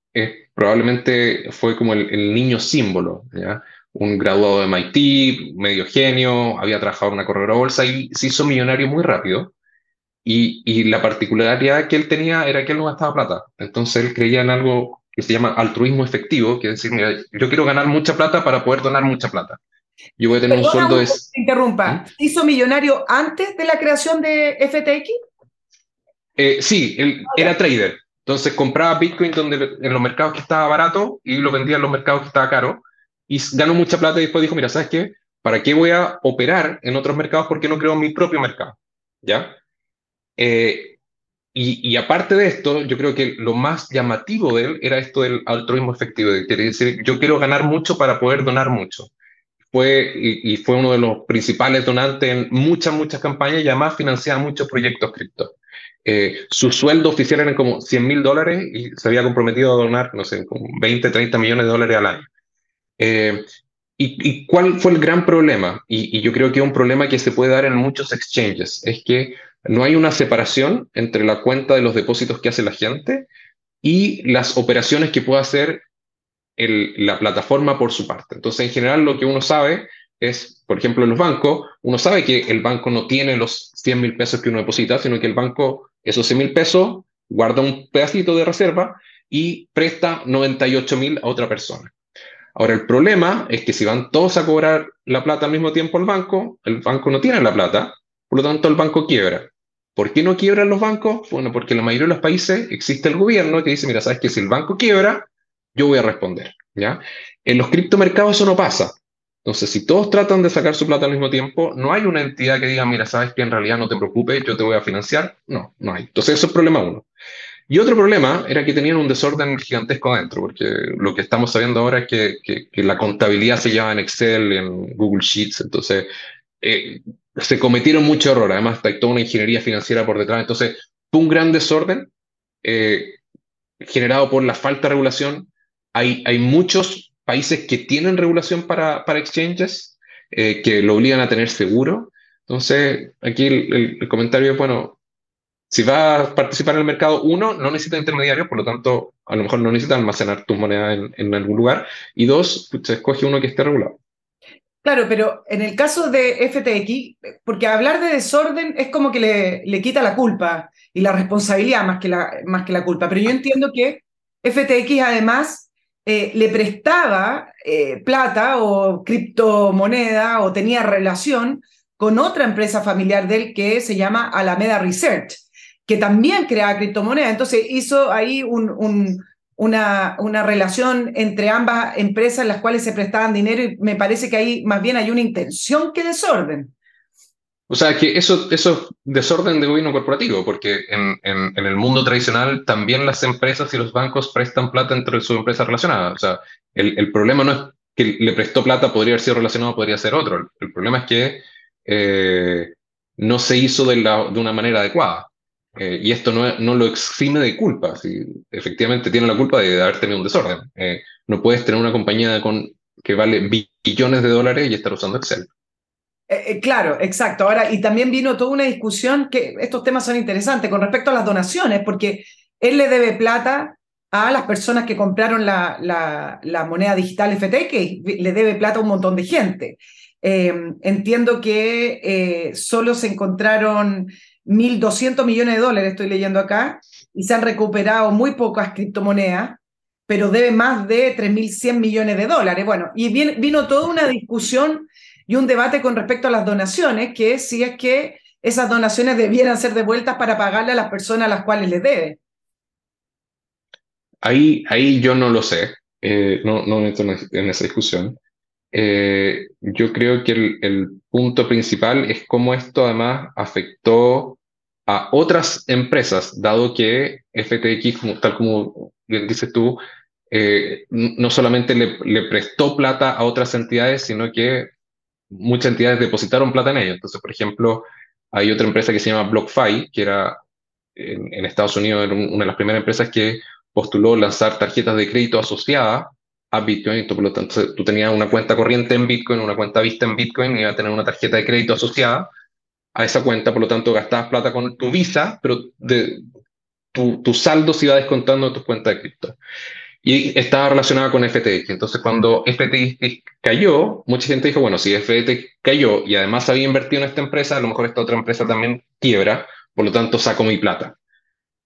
probablemente fue como el, el niño símbolo, ¿ya? Un graduado de MIT, medio genio, había trabajado en una corredora bolsa y se hizo millonario muy rápido. Y, y, la particularidad que él tenía era que él no gastaba plata. Entonces él creía en algo que se llama altruismo efectivo, que es decir, mira, yo quiero ganar mucha plata para poder donar mucha plata. Yo voy a tener un sueldo de... Interrumpa, ¿Mm? ¿hizo millonario antes de la creación de FTX? Eh, sí, él era trader. Entonces compraba Bitcoin donde, en los mercados que estaba barato y lo vendía en los mercados que estaba caro y ganó mucha plata y después dijo, mira, ¿sabes qué? ¿Para qué voy a operar en otros mercados porque no creo mi propio mercado? ¿Ya? Eh, y, aparte de esto, yo creo que lo más llamativo de él era esto del altruismo efectivo, de quiere decir, yo quiero ganar mucho para poder donar mucho. Fue, y, fue uno de los principales donantes en muchas, muchas campañas y además financiaba muchos proyectos cripto. Eh, su sueldo oficial era como 100 mil dólares y se había comprometido a donar, no sé, como 20, 30 millones de dólares al año. Eh, y, cuál fue el gran problema? Y, yo creo que es un problema que se puede dar en muchos exchanges, es que no hay una separación entre la cuenta de los depósitos que hace la gente y las operaciones que puede hacer la plataforma por su parte. Entonces, en general, lo que uno sabe es, por ejemplo, en los bancos, uno sabe que el banco no tiene los 100 mil pesos que uno deposita, sino que el banco, esos 100 mil pesos, guarda un pedacito de reserva y presta 98 mil a otra persona. Ahora, el problema es que si van todos a cobrar la plata al mismo tiempo al banco, el banco no tiene la plata, por lo tanto el banco quiebra. ¿Por qué no quiebran los bancos? Bueno, porque en la mayoría de los países existe el gobierno que dice, mira, sabes que si el banco quiebra, yo voy a responder. ¿ya? En los criptomercados eso no pasa. Entonces, si todos tratan de sacar su plata al mismo tiempo, no hay una entidad que diga, mira, sabes que en realidad no te preocupes, yo te voy a financiar. No, no hay. Entonces, eso es problema uno. Y otro problema era que tenían un desorden gigantesco adentro, porque lo que estamos sabiendo ahora es que, que, la contabilidad se lleva en Excel, en Google Sheets, entonces eh, se cometieron muchos errores, además hay toda una ingeniería financiera por detrás, entonces fue un gran desorden eh, generado por la falta de regulación. Hay, hay muchos países que tienen regulación para, para exchanges, eh, que lo obligan a tener seguro. Entonces, aquí el, el comentario es, bueno, si va a participar en el mercado, uno, no necesita intermediarios, por lo tanto, a lo mejor no necesita almacenar tus monedas en, algún lugar. Y dos, se escoge uno que esté regulado. Claro, pero en el caso de FTX, porque hablar de desorden es como que le, le quita la culpa y la responsabilidad más que la, más que la culpa, pero yo entiendo que FTX además eh, le prestaba eh, plata o criptomoneda o tenía relación con otra empresa familiar de él que se llama Alameda Research, que también creaba criptomoneda. Entonces hizo ahí un, un, una, relación entre ambas empresas en las cuales se prestaban dinero y me parece que ahí más bien hay una intención que desorden. O sea, que eso, eso es desorden de gobierno corporativo, porque en, el mundo tradicional también las empresas y los bancos prestan plata entre sus empresas relacionadas. O sea, el, problema no es que le prestó plata, podría haber sido relacionado, podría ser otro. El, problema es que eh, no se hizo de una manera adecuada. Eh, y esto no, no, lo exime de culpa. Si efectivamente tiene la culpa de haber tenido un desorden. Eh, no puedes tener una compañía con, que vale billones de dólares y estar usando Excel. Eh, claro, exacto. Ahora, y también vino toda una discusión que estos temas son interesantes con respecto a las donaciones, porque él le debe plata a las personas que compraron la, la, la moneda digital FT, que le debe plata a un montón de gente. Entiendo que solo se encontraron 1.200 millones de dólares, estoy leyendo acá, y se han recuperado muy pocas criptomonedas, pero debe más de 3.100 millones de dólares. Bueno, y vino, vino toda una discusión y un debate con respecto a las donaciones, que es si es que esas donaciones debieran ser devueltas para pagarle a las personas a las cuales les debe. Ahí, ahí yo no lo sé, eh, no, no me meto en esa discusión. Eh, yo creo que el, punto principal es cómo esto además afectó a otras empresas, dado que FTX, tal como bien dices tú, eh, no solamente le, le, prestó plata a otras entidades, sino que muchas entidades depositaron plata en ello. Entonces, por ejemplo, hay otra empresa que se llama BlockFi, que era en, en Estados Unidos era una de las primeras empresas que postuló lanzar tarjetas de crédito asociadas a Bitcoin. Por lo tanto, tú tenías una cuenta corriente en Bitcoin, una cuenta vista en Bitcoin y iba a tener una tarjeta de crédito asociada a esa cuenta. Por lo tanto, gastabas plata con tu Visa, pero de, tu, tu saldo se iba descontando de tus cuentas de cripto y estaba relacionada con FTX. Entonces, cuando FTX cayó, mucha gente dijo, bueno, si FTX cayó y además había invertido en esta empresa, a lo mejor esta otra empresa también quiebra, por lo tanto saco mi plata.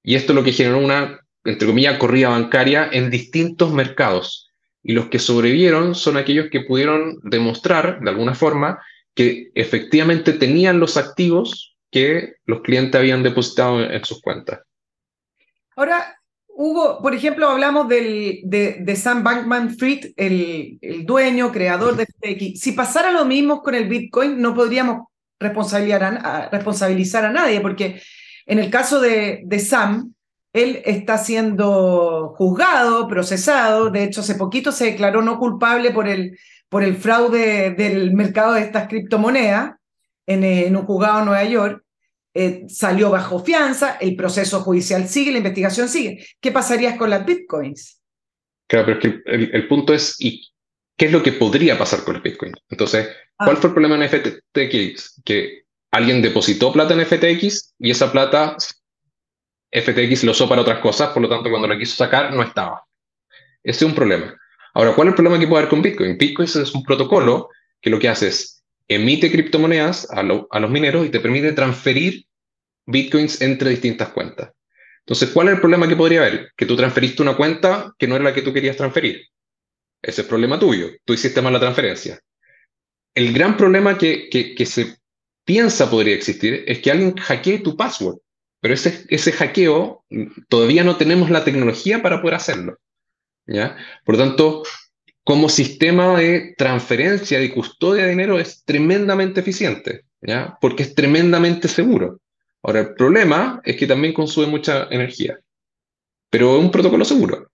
Y esto es lo que generó una, entre comillas, corrida bancaria en distintos mercados. Y los que sobrevivieron son aquellos que pudieron demostrar, de alguna forma, que efectivamente tenían los activos que los clientes habían depositado en sus cuentas. Ahora, Hugo, por ejemplo, hablamos del, de, de, Sam Bankman Fried, el, el, dueño, creador de FTX. Si pasara lo mismo con el Bitcoin, no podríamos responsabilizar a, responsabilizar a nadie, porque en el caso de, de, Sam, él está siendo juzgado, procesado. De hecho, hace poquito se declaró no culpable por el, por el fraude del mercado de estas criptomonedas en, en un juzgado en Nueva York. Eh, salió bajo fianza, el proceso judicial sigue, la investigación sigue. ¿Qué pasaría con las bitcoins? Claro, pero es que el, el, punto es, ¿y qué es lo que podría pasar con los bitcoins? Entonces, ¿cuál ah. fue el problema en FTX? Que alguien depositó plata en FTX y esa plata FTX lo usó para otras cosas, por lo tanto, cuando la quiso sacar, no estaba. Ese es un problema. Ahora, ¿cuál es el problema que puede haber con Bitcoin? Bitcoin es un protocolo que lo que hace es emite criptomonedas a, lo, los mineros y te permite transferir bitcoins entre distintas cuentas. Entonces, ¿cuál es el problema que podría haber? Que tú transferiste una cuenta que no era la que tú querías transferir. Ese es problema tuyo. Tú hiciste mal la transferencia. El gran problema que, que se piensa podría existir es que alguien hackee tu password. Pero ese, ese hackeo todavía no tenemos la tecnología para poder hacerlo. ¿ya? Por lo tanto, como sistema de transferencia y custodia de dinero es tremendamente eficiente, ¿ya? Porque es tremendamente seguro. Ahora, el problema es que también consume mucha energía, pero es un protocolo seguro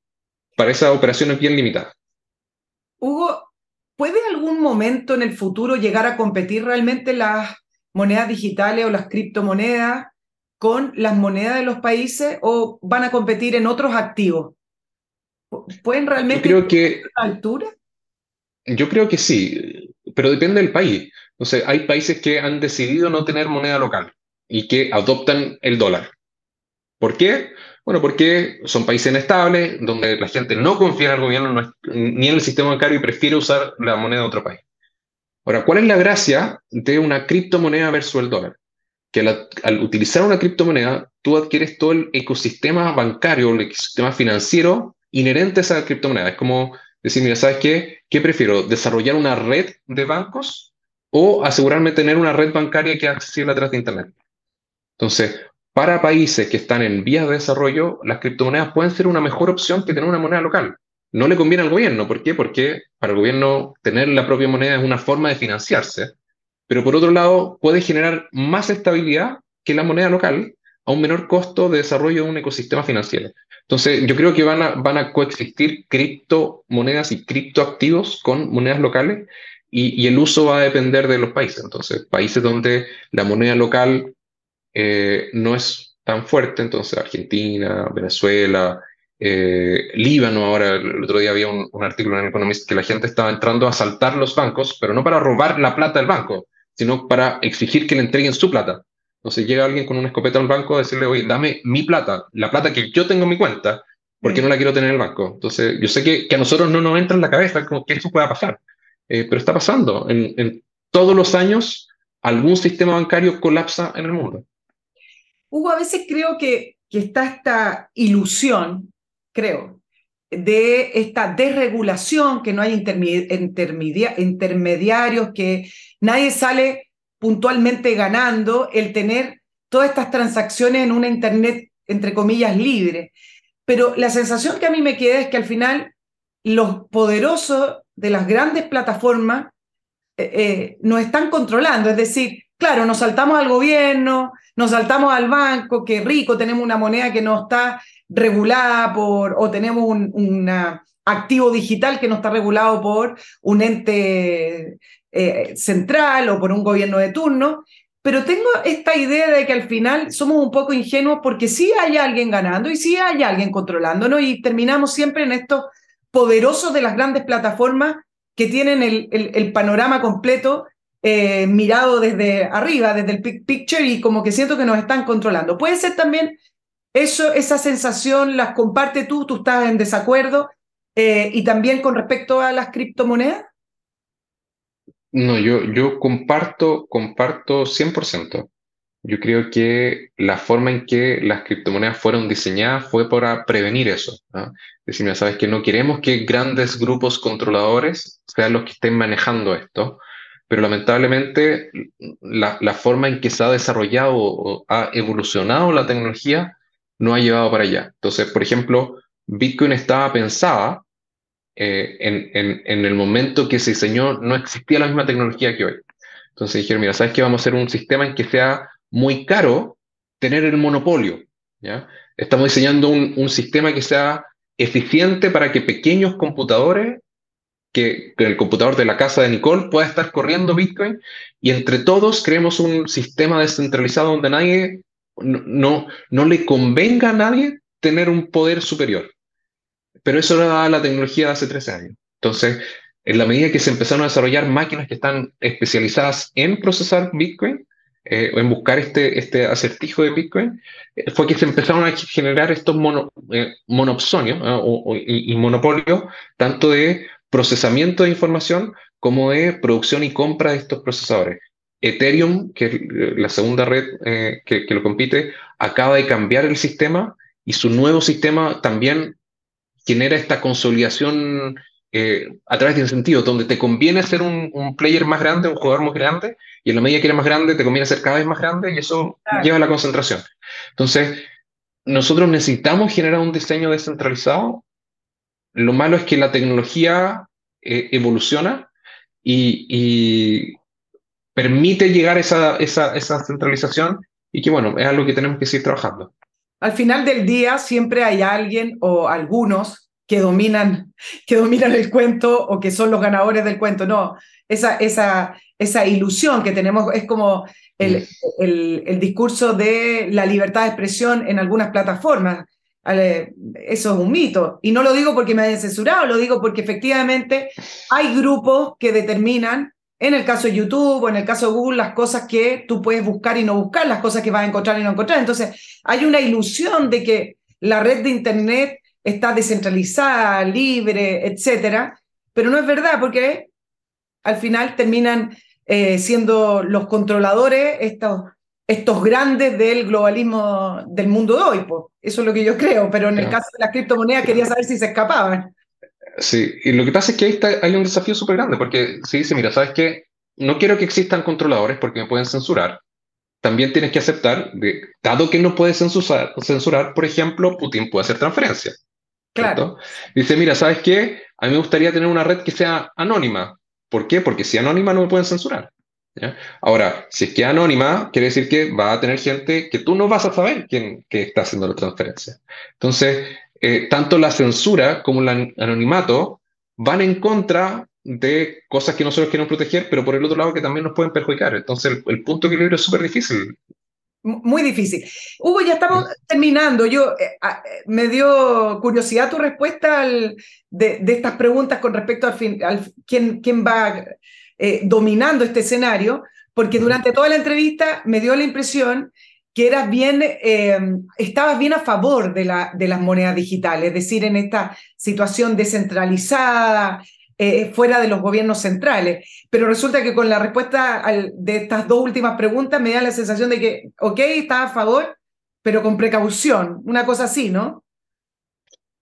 para esas operaciones bien limitadas. Hugo, ¿puede algún momento en el futuro llegar a competir realmente las monedas digitales o las criptomonedas con las monedas de los países o van a competir en otros activos? ¿Pueden realmente yo creo que, a altura? Yo creo que sí, pero depende del país. Entonces, hay países que han decidido no tener moneda local y que adoptan el dólar. ¿Por qué? Bueno, porque son países inestables, donde la gente no confía en el gobierno ni en el sistema bancario y prefiere usar la moneda de otro país. Ahora, ¿cuál es la gracia de una criptomoneda versus el dólar? Que al, utilizar una criptomoneda, tú adquieres todo el ecosistema bancario, el ecosistema financiero inherente a esa criptomoneda. Es como decir, mira, ¿sabes qué? ¿Qué prefiero? ¿Desarrollar una red de bancos o asegurarme tener una red bancaria que es accesible a través de Internet? Entonces, para países que están en vías de desarrollo, las criptomonedas pueden ser una mejor opción que tener una moneda local. No le conviene al gobierno. ¿Por qué? Porque para el gobierno tener la propia moneda es una forma de financiarse, pero por otro lado puede generar más estabilidad que la moneda local a un menor costo de desarrollo de un ecosistema financiero. Entonces, yo creo que van a, van a coexistir criptomonedas y criptoactivos con monedas locales y, el uso va a depender de los países. Entonces, países donde la moneda local eh, no es tan fuerte, entonces Argentina, Venezuela, eh, Líbano, ahora el otro día había un, artículo en Economist que la gente estaba entrando a asaltar los bancos, pero no para robar la plata del banco, sino para exigir que le entreguen su plata. Entonces llega alguien con una escopeta al banco a decirle, oye, dame mi plata, la plata que yo tengo en mi cuenta, porque no la quiero tener en el banco. Entonces yo sé que, que a nosotros no nos entra en la cabeza que eso pueda pasar, eh, pero está pasando. En, en todos los años algún sistema bancario colapsa en el mundo. Hugo, a veces creo que, que está esta ilusión creo, de esta desregulación, que no hay intermediarios, que nadie sale puntualmente ganando el tener todas estas transacciones en una Internet, entre comillas, libre. Pero la sensación que a mí me queda es que al final los poderosos de las grandes plataformas eh, eh, nos están controlando. Es decir, claro, nos saltamos al gobierno, nos saltamos al banco, qué rico, tenemos una moneda que no está regulada por, o tenemos un activo digital que no está regulado por un ente eh, central o por un gobierno de turno, pero tengo esta idea de que al final somos un poco ingenuos porque sí hay alguien ganando y sí hay alguien controlándonos y terminamos siempre en estos poderosos de las grandes plataformas que tienen el, el, panorama completo eh, mirado desde arriba, desde el picture y como que siento que nos están controlando. Puede ser también eso, esa sensación las comparte tú, tú estás en desacuerdo. Eh, y también con respecto a las criptomonedas. No, yo, yo comparto, comparto 100%. Yo creo que la forma en que las criptomonedas fueron diseñadas fue para prevenir eso. ¿no? Decir, sabes que no queremos que grandes grupos controladores sean los que estén manejando esto, pero lamentablemente la, la forma en que se ha desarrollado o ha evolucionado la tecnología no ha llevado para allá. Entonces, por ejemplo, Bitcoin estaba pensada eh, en, en, el momento que se diseñó, no existía la misma tecnología que hoy. Entonces dijeron, mira, ¿sabes qué? Vamos a hacer un sistema en que sea muy caro tener el monopolio. ¿ya? Estamos diseñando un, un sistema que sea eficiente para que pequeños computadores, que, el computador de la casa de Nicole pueda estar corriendo Bitcoin y entre todos creemos un sistema descentralizado donde nadie no, no, le convenga a nadie tener un poder superior. Pero eso lo da la tecnología de hace 13 años. Entonces, en la medida que se empezaron a desarrollar máquinas que están especializadas en procesar Bitcoin, eh, o en buscar este, este acertijo de Bitcoin, eh, fue que se empezaron a generar estos mono, eh, monopsonios y, y, monopolios, tanto de procesamiento de información como de producción y compra de estos procesadores. Ethereum, que es la segunda red eh, que, lo compite, acaba de cambiar el sistema y su nuevo sistema también genera esta consolidación eh, a través de incentivos, donde te conviene ser un, player más grande, un jugador más grande, y en la medida que eres más grande, te conviene ser cada vez más grande y eso lleva a la concentración. Entonces, nosotros necesitamos generar un diseño descentralizado. Lo malo es que la tecnología eh, evoluciona y, permite llegar a esa, esa, esa centralización y que, bueno, es algo que tenemos que seguir trabajando. Al final del día siempre hay alguien o algunos que dominan, que dominan el cuento o que son los ganadores del cuento. No, esa, esa, esa ilusión que tenemos es como el, el, el, discurso de la libertad de expresión en algunas plataformas. Eso es un mito. Y no lo digo porque me hayan censurado, lo digo porque efectivamente hay grupos que determinan en el caso de YouTube o en el caso de Google, las cosas que tú puedes buscar y no buscar, las cosas que vas a encontrar y no encontrar. Entonces, hay una ilusión de que la red de Internet está descentralizada, libre, etcétera, pero no es verdad porque al final terminan eh, siendo los controladores, estos, estos grandes del globalismo del mundo de hoy. Pues. Eso es lo que yo creo, pero en el caso de las criptomonedas quería saber si se escapaban. Sí, y lo que pasa es que ahí está, hay un desafío súper grande, porque si dice, mira, ¿sabes qué? No quiero que existan controladores porque me pueden censurar. También tienes que aceptar, de, dado que no puedes censurar, censurar, por ejemplo, Putin puede hacer transferencia. Claro. Dice, mira, ¿sabes qué? A mí me gustaría tener una red que sea anónima. ¿Por qué? Porque si anónima no me pueden censurar. Ahora, si es que anónima, quiere decir que va a tener gente que tú no vas a saber quién que está haciendo la transferencia. Entonces, eh, tanto la censura como el anonimato van en contra de cosas que nosotros queremos proteger, pero por el otro lado que también nos pueden perjudicar. Entonces, el, punto de equilibrio es súper difícil. Muy difícil. Hugo, ya estamos terminando. Yo eh, eh, me dio curiosidad tu respuesta de, estas preguntas con respecto al, fin, al quién, quién va dominando este escenario, porque durante toda la entrevista me dio la impresión que bien, eh, estabas bien a favor de, la, de las monedas digitales, es decir, en esta situación descentralizada, eh, fuera de los gobiernos centrales. Pero resulta que con la respuesta de estas dos últimas preguntas me da la sensación de que, ok, estás a favor, pero con precaución, una cosa así, ¿no?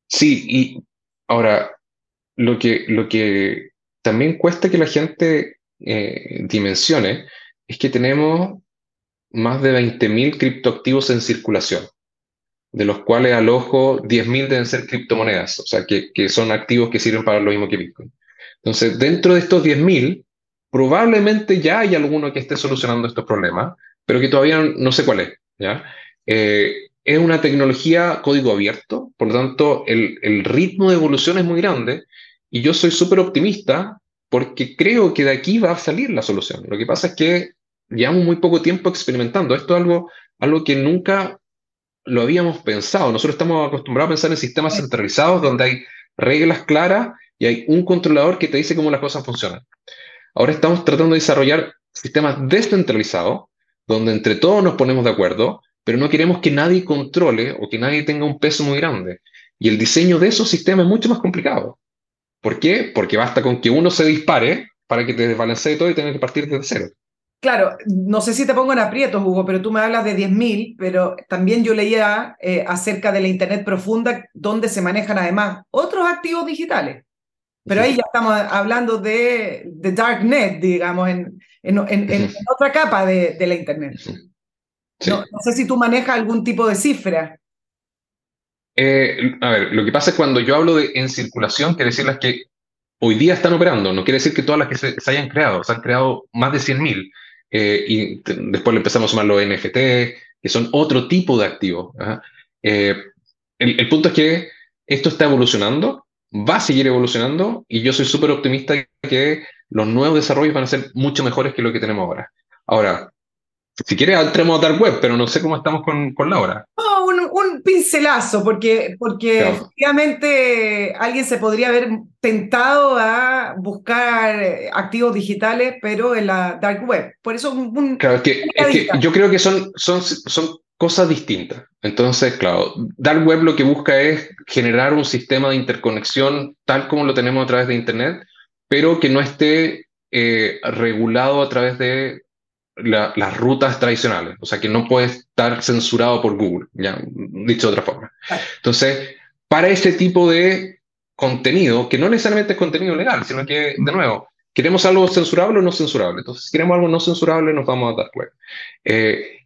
Sí, y ahora, lo que, lo que también cuesta que la gente eh, dimensione es que tenemos más de 20.000 criptoactivos en circulación, de los cuales al ojo 10.000 deben ser criptomonedas, o sea, que, que, son activos que sirven para lo mismo que Bitcoin. Entonces, dentro de estos 10.000, probablemente ya hay alguno que esté solucionando estos problemas, pero que todavía no sé cuál es. ¿ya? Eh, es una tecnología código abierto, por lo tanto, el, el ritmo de evolución es muy grande y yo soy súper optimista porque creo que de aquí va a salir la solución. Lo que pasa es que llevamos muy poco tiempo experimentando. Esto es algo, algo que nunca lo habíamos pensado. Nosotros estamos acostumbrados a pensar en sistemas centralizados donde hay reglas claras y hay un controlador que te dice cómo las cosas funcionan. Ahora estamos tratando de desarrollar sistemas descentralizados donde entre todos nos ponemos de acuerdo, pero no queremos que nadie controle o que nadie tenga un peso muy grande. Y el diseño de esos sistemas es mucho más complicado. ¿Por qué? Porque basta con que uno se dispare para que te desbalancee todo y tengas que partir desde cero. Claro, no sé si te pongo en aprietos, Hugo, pero tú me hablas de 10.000, pero también yo leía eh, acerca de la Internet profunda, donde se manejan además otros activos digitales. Pero ahí ya estamos hablando de, de Darknet, digamos, en, en, otra capa de, la Internet. No, sé si tú manejas algún tipo de cifra. Eh, a ver, lo que pasa es cuando yo hablo de en circulación, quiere decir las que hoy día están operando, no quiere decir que todas las que se, se hayan creado, se han creado más de 100.000. Eh, y después le empezamos a sumar los NFT, que son otro tipo de activos. Eh, el, punto es que esto está evolucionando, va a seguir evolucionando y yo soy súper optimista que los nuevos desarrollos van a ser mucho mejores que lo que tenemos ahora. Ahora, si quieres, entremos a Dark Web, pero no sé cómo estamos con, con Laura. No, un, pincelazo, porque, porque efectivamente alguien se podría haber tentado a buscar activos digitales, pero en la Dark Web. Por eso un, Claro, es que, yo creo que son, son, son cosas distintas. Entonces, claro, Dark Web lo que busca es generar un sistema de interconexión tal como lo tenemos a través de Internet, pero que no esté eh, regulado a través de las rutas tradicionales, o sea que no puede estar censurado por Google, ya dicho de otra forma. Entonces, para ese tipo de contenido, que no necesariamente es contenido legal, sino que, de nuevo, queremos algo censurable o no censurable. Entonces, si queremos algo no censurable, nos vamos a dar web. Eh,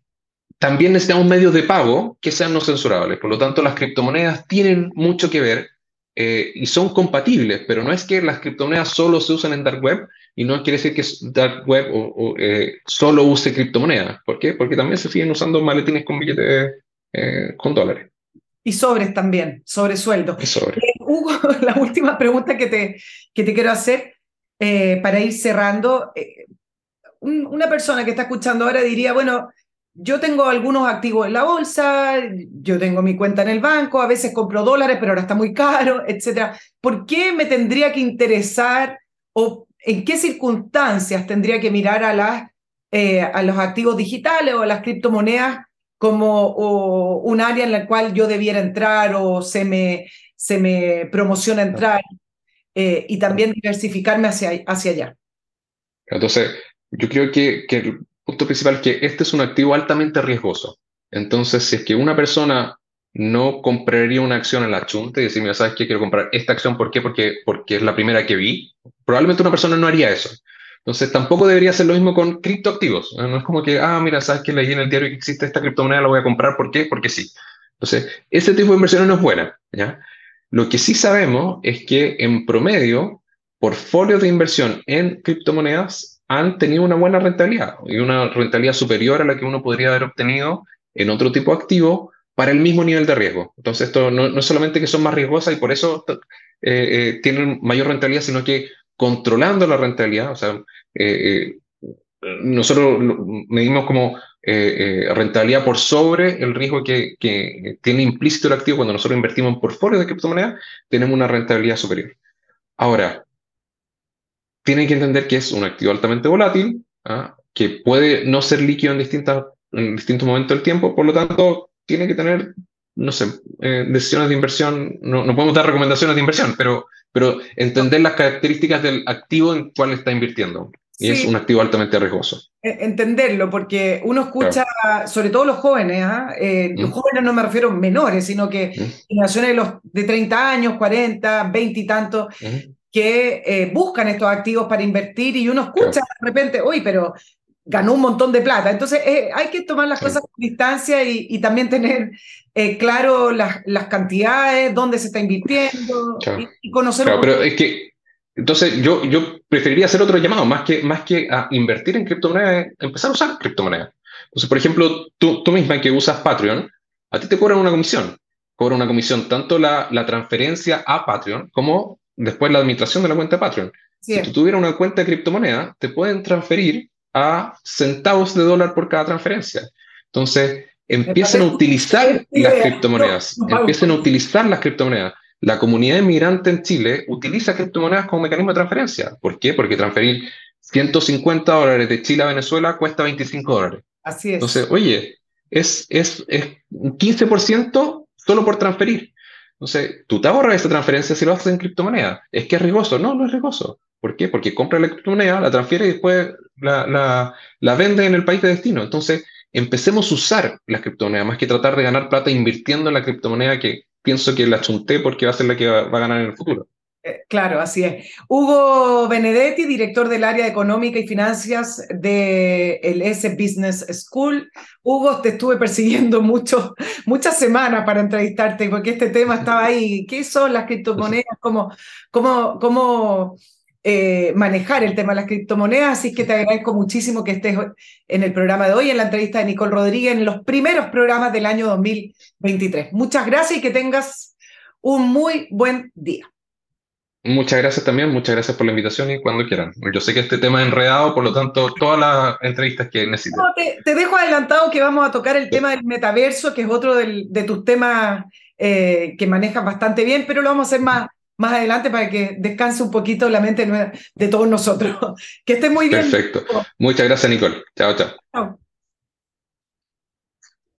también necesitamos medios de pago que sean no censurables. Por lo tanto, las criptomonedas tienen mucho que ver eh, y son compatibles, pero no es que las criptomonedas solo se usen en Dark Web y no quiere decir que Dark Web o, eh, solo use criptomonedas. ¿Por qué? Porque también se siguen usando maletines con billetes eh, con dólares. Y sobres también, sobre sueldo. Hugo, [laughs] la última pregunta que te, que te quiero hacer para ir cerrando. una persona que está escuchando ahora diría, bueno, yo tengo algunos activos en la bolsa, yo tengo mi cuenta en el banco, a veces compro dólares, pero ahora está muy caro, etc. ¿Por qué me tendría que interesar o en qué circunstancias tendría que mirar a, las, eh, a los activos digitales o a las criptomonedas como un área en la cual yo debiera entrar o se me, se me promociona entrar eh, y también diversificarme hacia, hacia allá? Entonces, yo creo que, que el punto principal es que este es un activo altamente riesgoso. Entonces, si es que una persona no compraría una acción en la chunta y decir, mira, ¿sabes qué? Quiero comprar esta acción, ¿por qué? Porque, porque es la primera que vi. Probablemente una persona no haría eso. Entonces, tampoco debería ser lo mismo con criptoactivos. No es como que, ah, mira, ¿sabes qué? Leí en el diario que existe esta criptomoneda, la voy a comprar, ¿por qué? Porque sí. Entonces, ese tipo de inversión no es buena, ¿ya? Lo que sí sabemos es que en promedio, portfolios de inversión en criptomonedas han tenido una buena rentabilidad y una rentabilidad superior a la que uno podría haber obtenido en otro tipo de activo para el mismo nivel de riesgo. Entonces, esto no, es solamente que son más riesgosas y por eso eh, eh, tienen mayor rentabilidad, sino que controlando la rentabilidad, o sea, eh, nosotros medimos como rentabilidad por sobre el riesgo que, que, tiene implícito el activo cuando nosotros invertimos en portfolios de criptomonedas, tenemos una rentabilidad superior. Ahora, tienen que entender que es un activo altamente volátil, ¿ah? que puede no ser líquido en, distintas, en distintos momentos del tiempo, por lo tanto, tiene que tener, no sé, eh, decisiones de inversión, no, no, podemos dar recomendaciones de inversión, pero, pero entender las características del activo en cual está invirtiendo. Y es un activo altamente riesgoso. E, entenderlo, porque uno escucha, sobre todo los jóvenes, ¿ah? eh, los jóvenes no me refiero menores, sino que mm. generaciones de, los, de 30 años, 40, 20 y tantos, mm que eh, buscan estos activos para invertir y uno escucha de repente, uy, pero ganó un montón de plata. Entonces eh, hay que tomar las cosas con distancia y, también tener eh, claro las, las, cantidades, dónde se está invirtiendo y, conocer. Claro, pero es que, entonces yo, yo preferiría hacer otro llamado, más que, más que a invertir en criptomonedas, empezar a usar criptomonedas. Entonces, por ejemplo, tú, tú misma que usas Patreon, a ti te cobran una comisión. Cobra una comisión tanto la, la transferencia a Patreon como después la administración de la cuenta de Patreon. Si tú tuvieras una cuenta de criptomoneda, te pueden transferir a centavos de dólar por cada transferencia. Entonces, empiecen a utilizar las criptomonedas, empiecen a utilizar las criptomonedas. La comunidad inmigrante en Chile utiliza criptomonedas como mecanismo de transferencia. ¿Por qué? Porque transferir 150 dólares de Chile a Venezuela cuesta 25 dólares. Así es. Entonces, oye, es, es, es un 15% solo por transferir. Entonces, tú te ahorras esa transferencia si lo haces en criptomoneda. ¿Es que es riesgoso? No, no es riesgoso. ¿Por qué? Porque compra la criptomoneda, la transfiere y después la, la, la vende en el país de destino. Entonces, empecemos a usar las criptomonedas más que tratar de ganar plata invirtiendo en la criptomoneda que pienso que la chunté porque va a ser la que va a ganar en el futuro. Eh, claro, así es. Hugo Benedetti, director del área económica y finanzas el S Business School. Hugo, te estuve persiguiendo [laughs] mucho, muchas semanas para entrevistarte porque este tema estaba ahí. ¿Qué son las criptomonedas? ¿Cómo, cómo, cómo eh, manejar el tema de las criptomonedas? Así que te agradezco muchísimo que estés en el programa de hoy, en la entrevista de Nicole Rodríguez, en los primeros programas del año 2023. Muchas gracias y que tengas un muy buen día. Muchas gracias también, muchas gracias por la invitación y cuando quieran. Yo sé que este tema es enredado, por lo tanto, todas las entrevistas que necesiten. te, dejo adelantado que vamos a tocar el tema del metaverso, que es otro de tus temas eh, que manejas bastante bien, pero lo vamos a hacer más, más adelante para que descanse un poquito la mente de todos nosotros. [laughs] Que esté muy bien. Perfecto. Muchas gracias, Nicole. Chao, chao. Chao.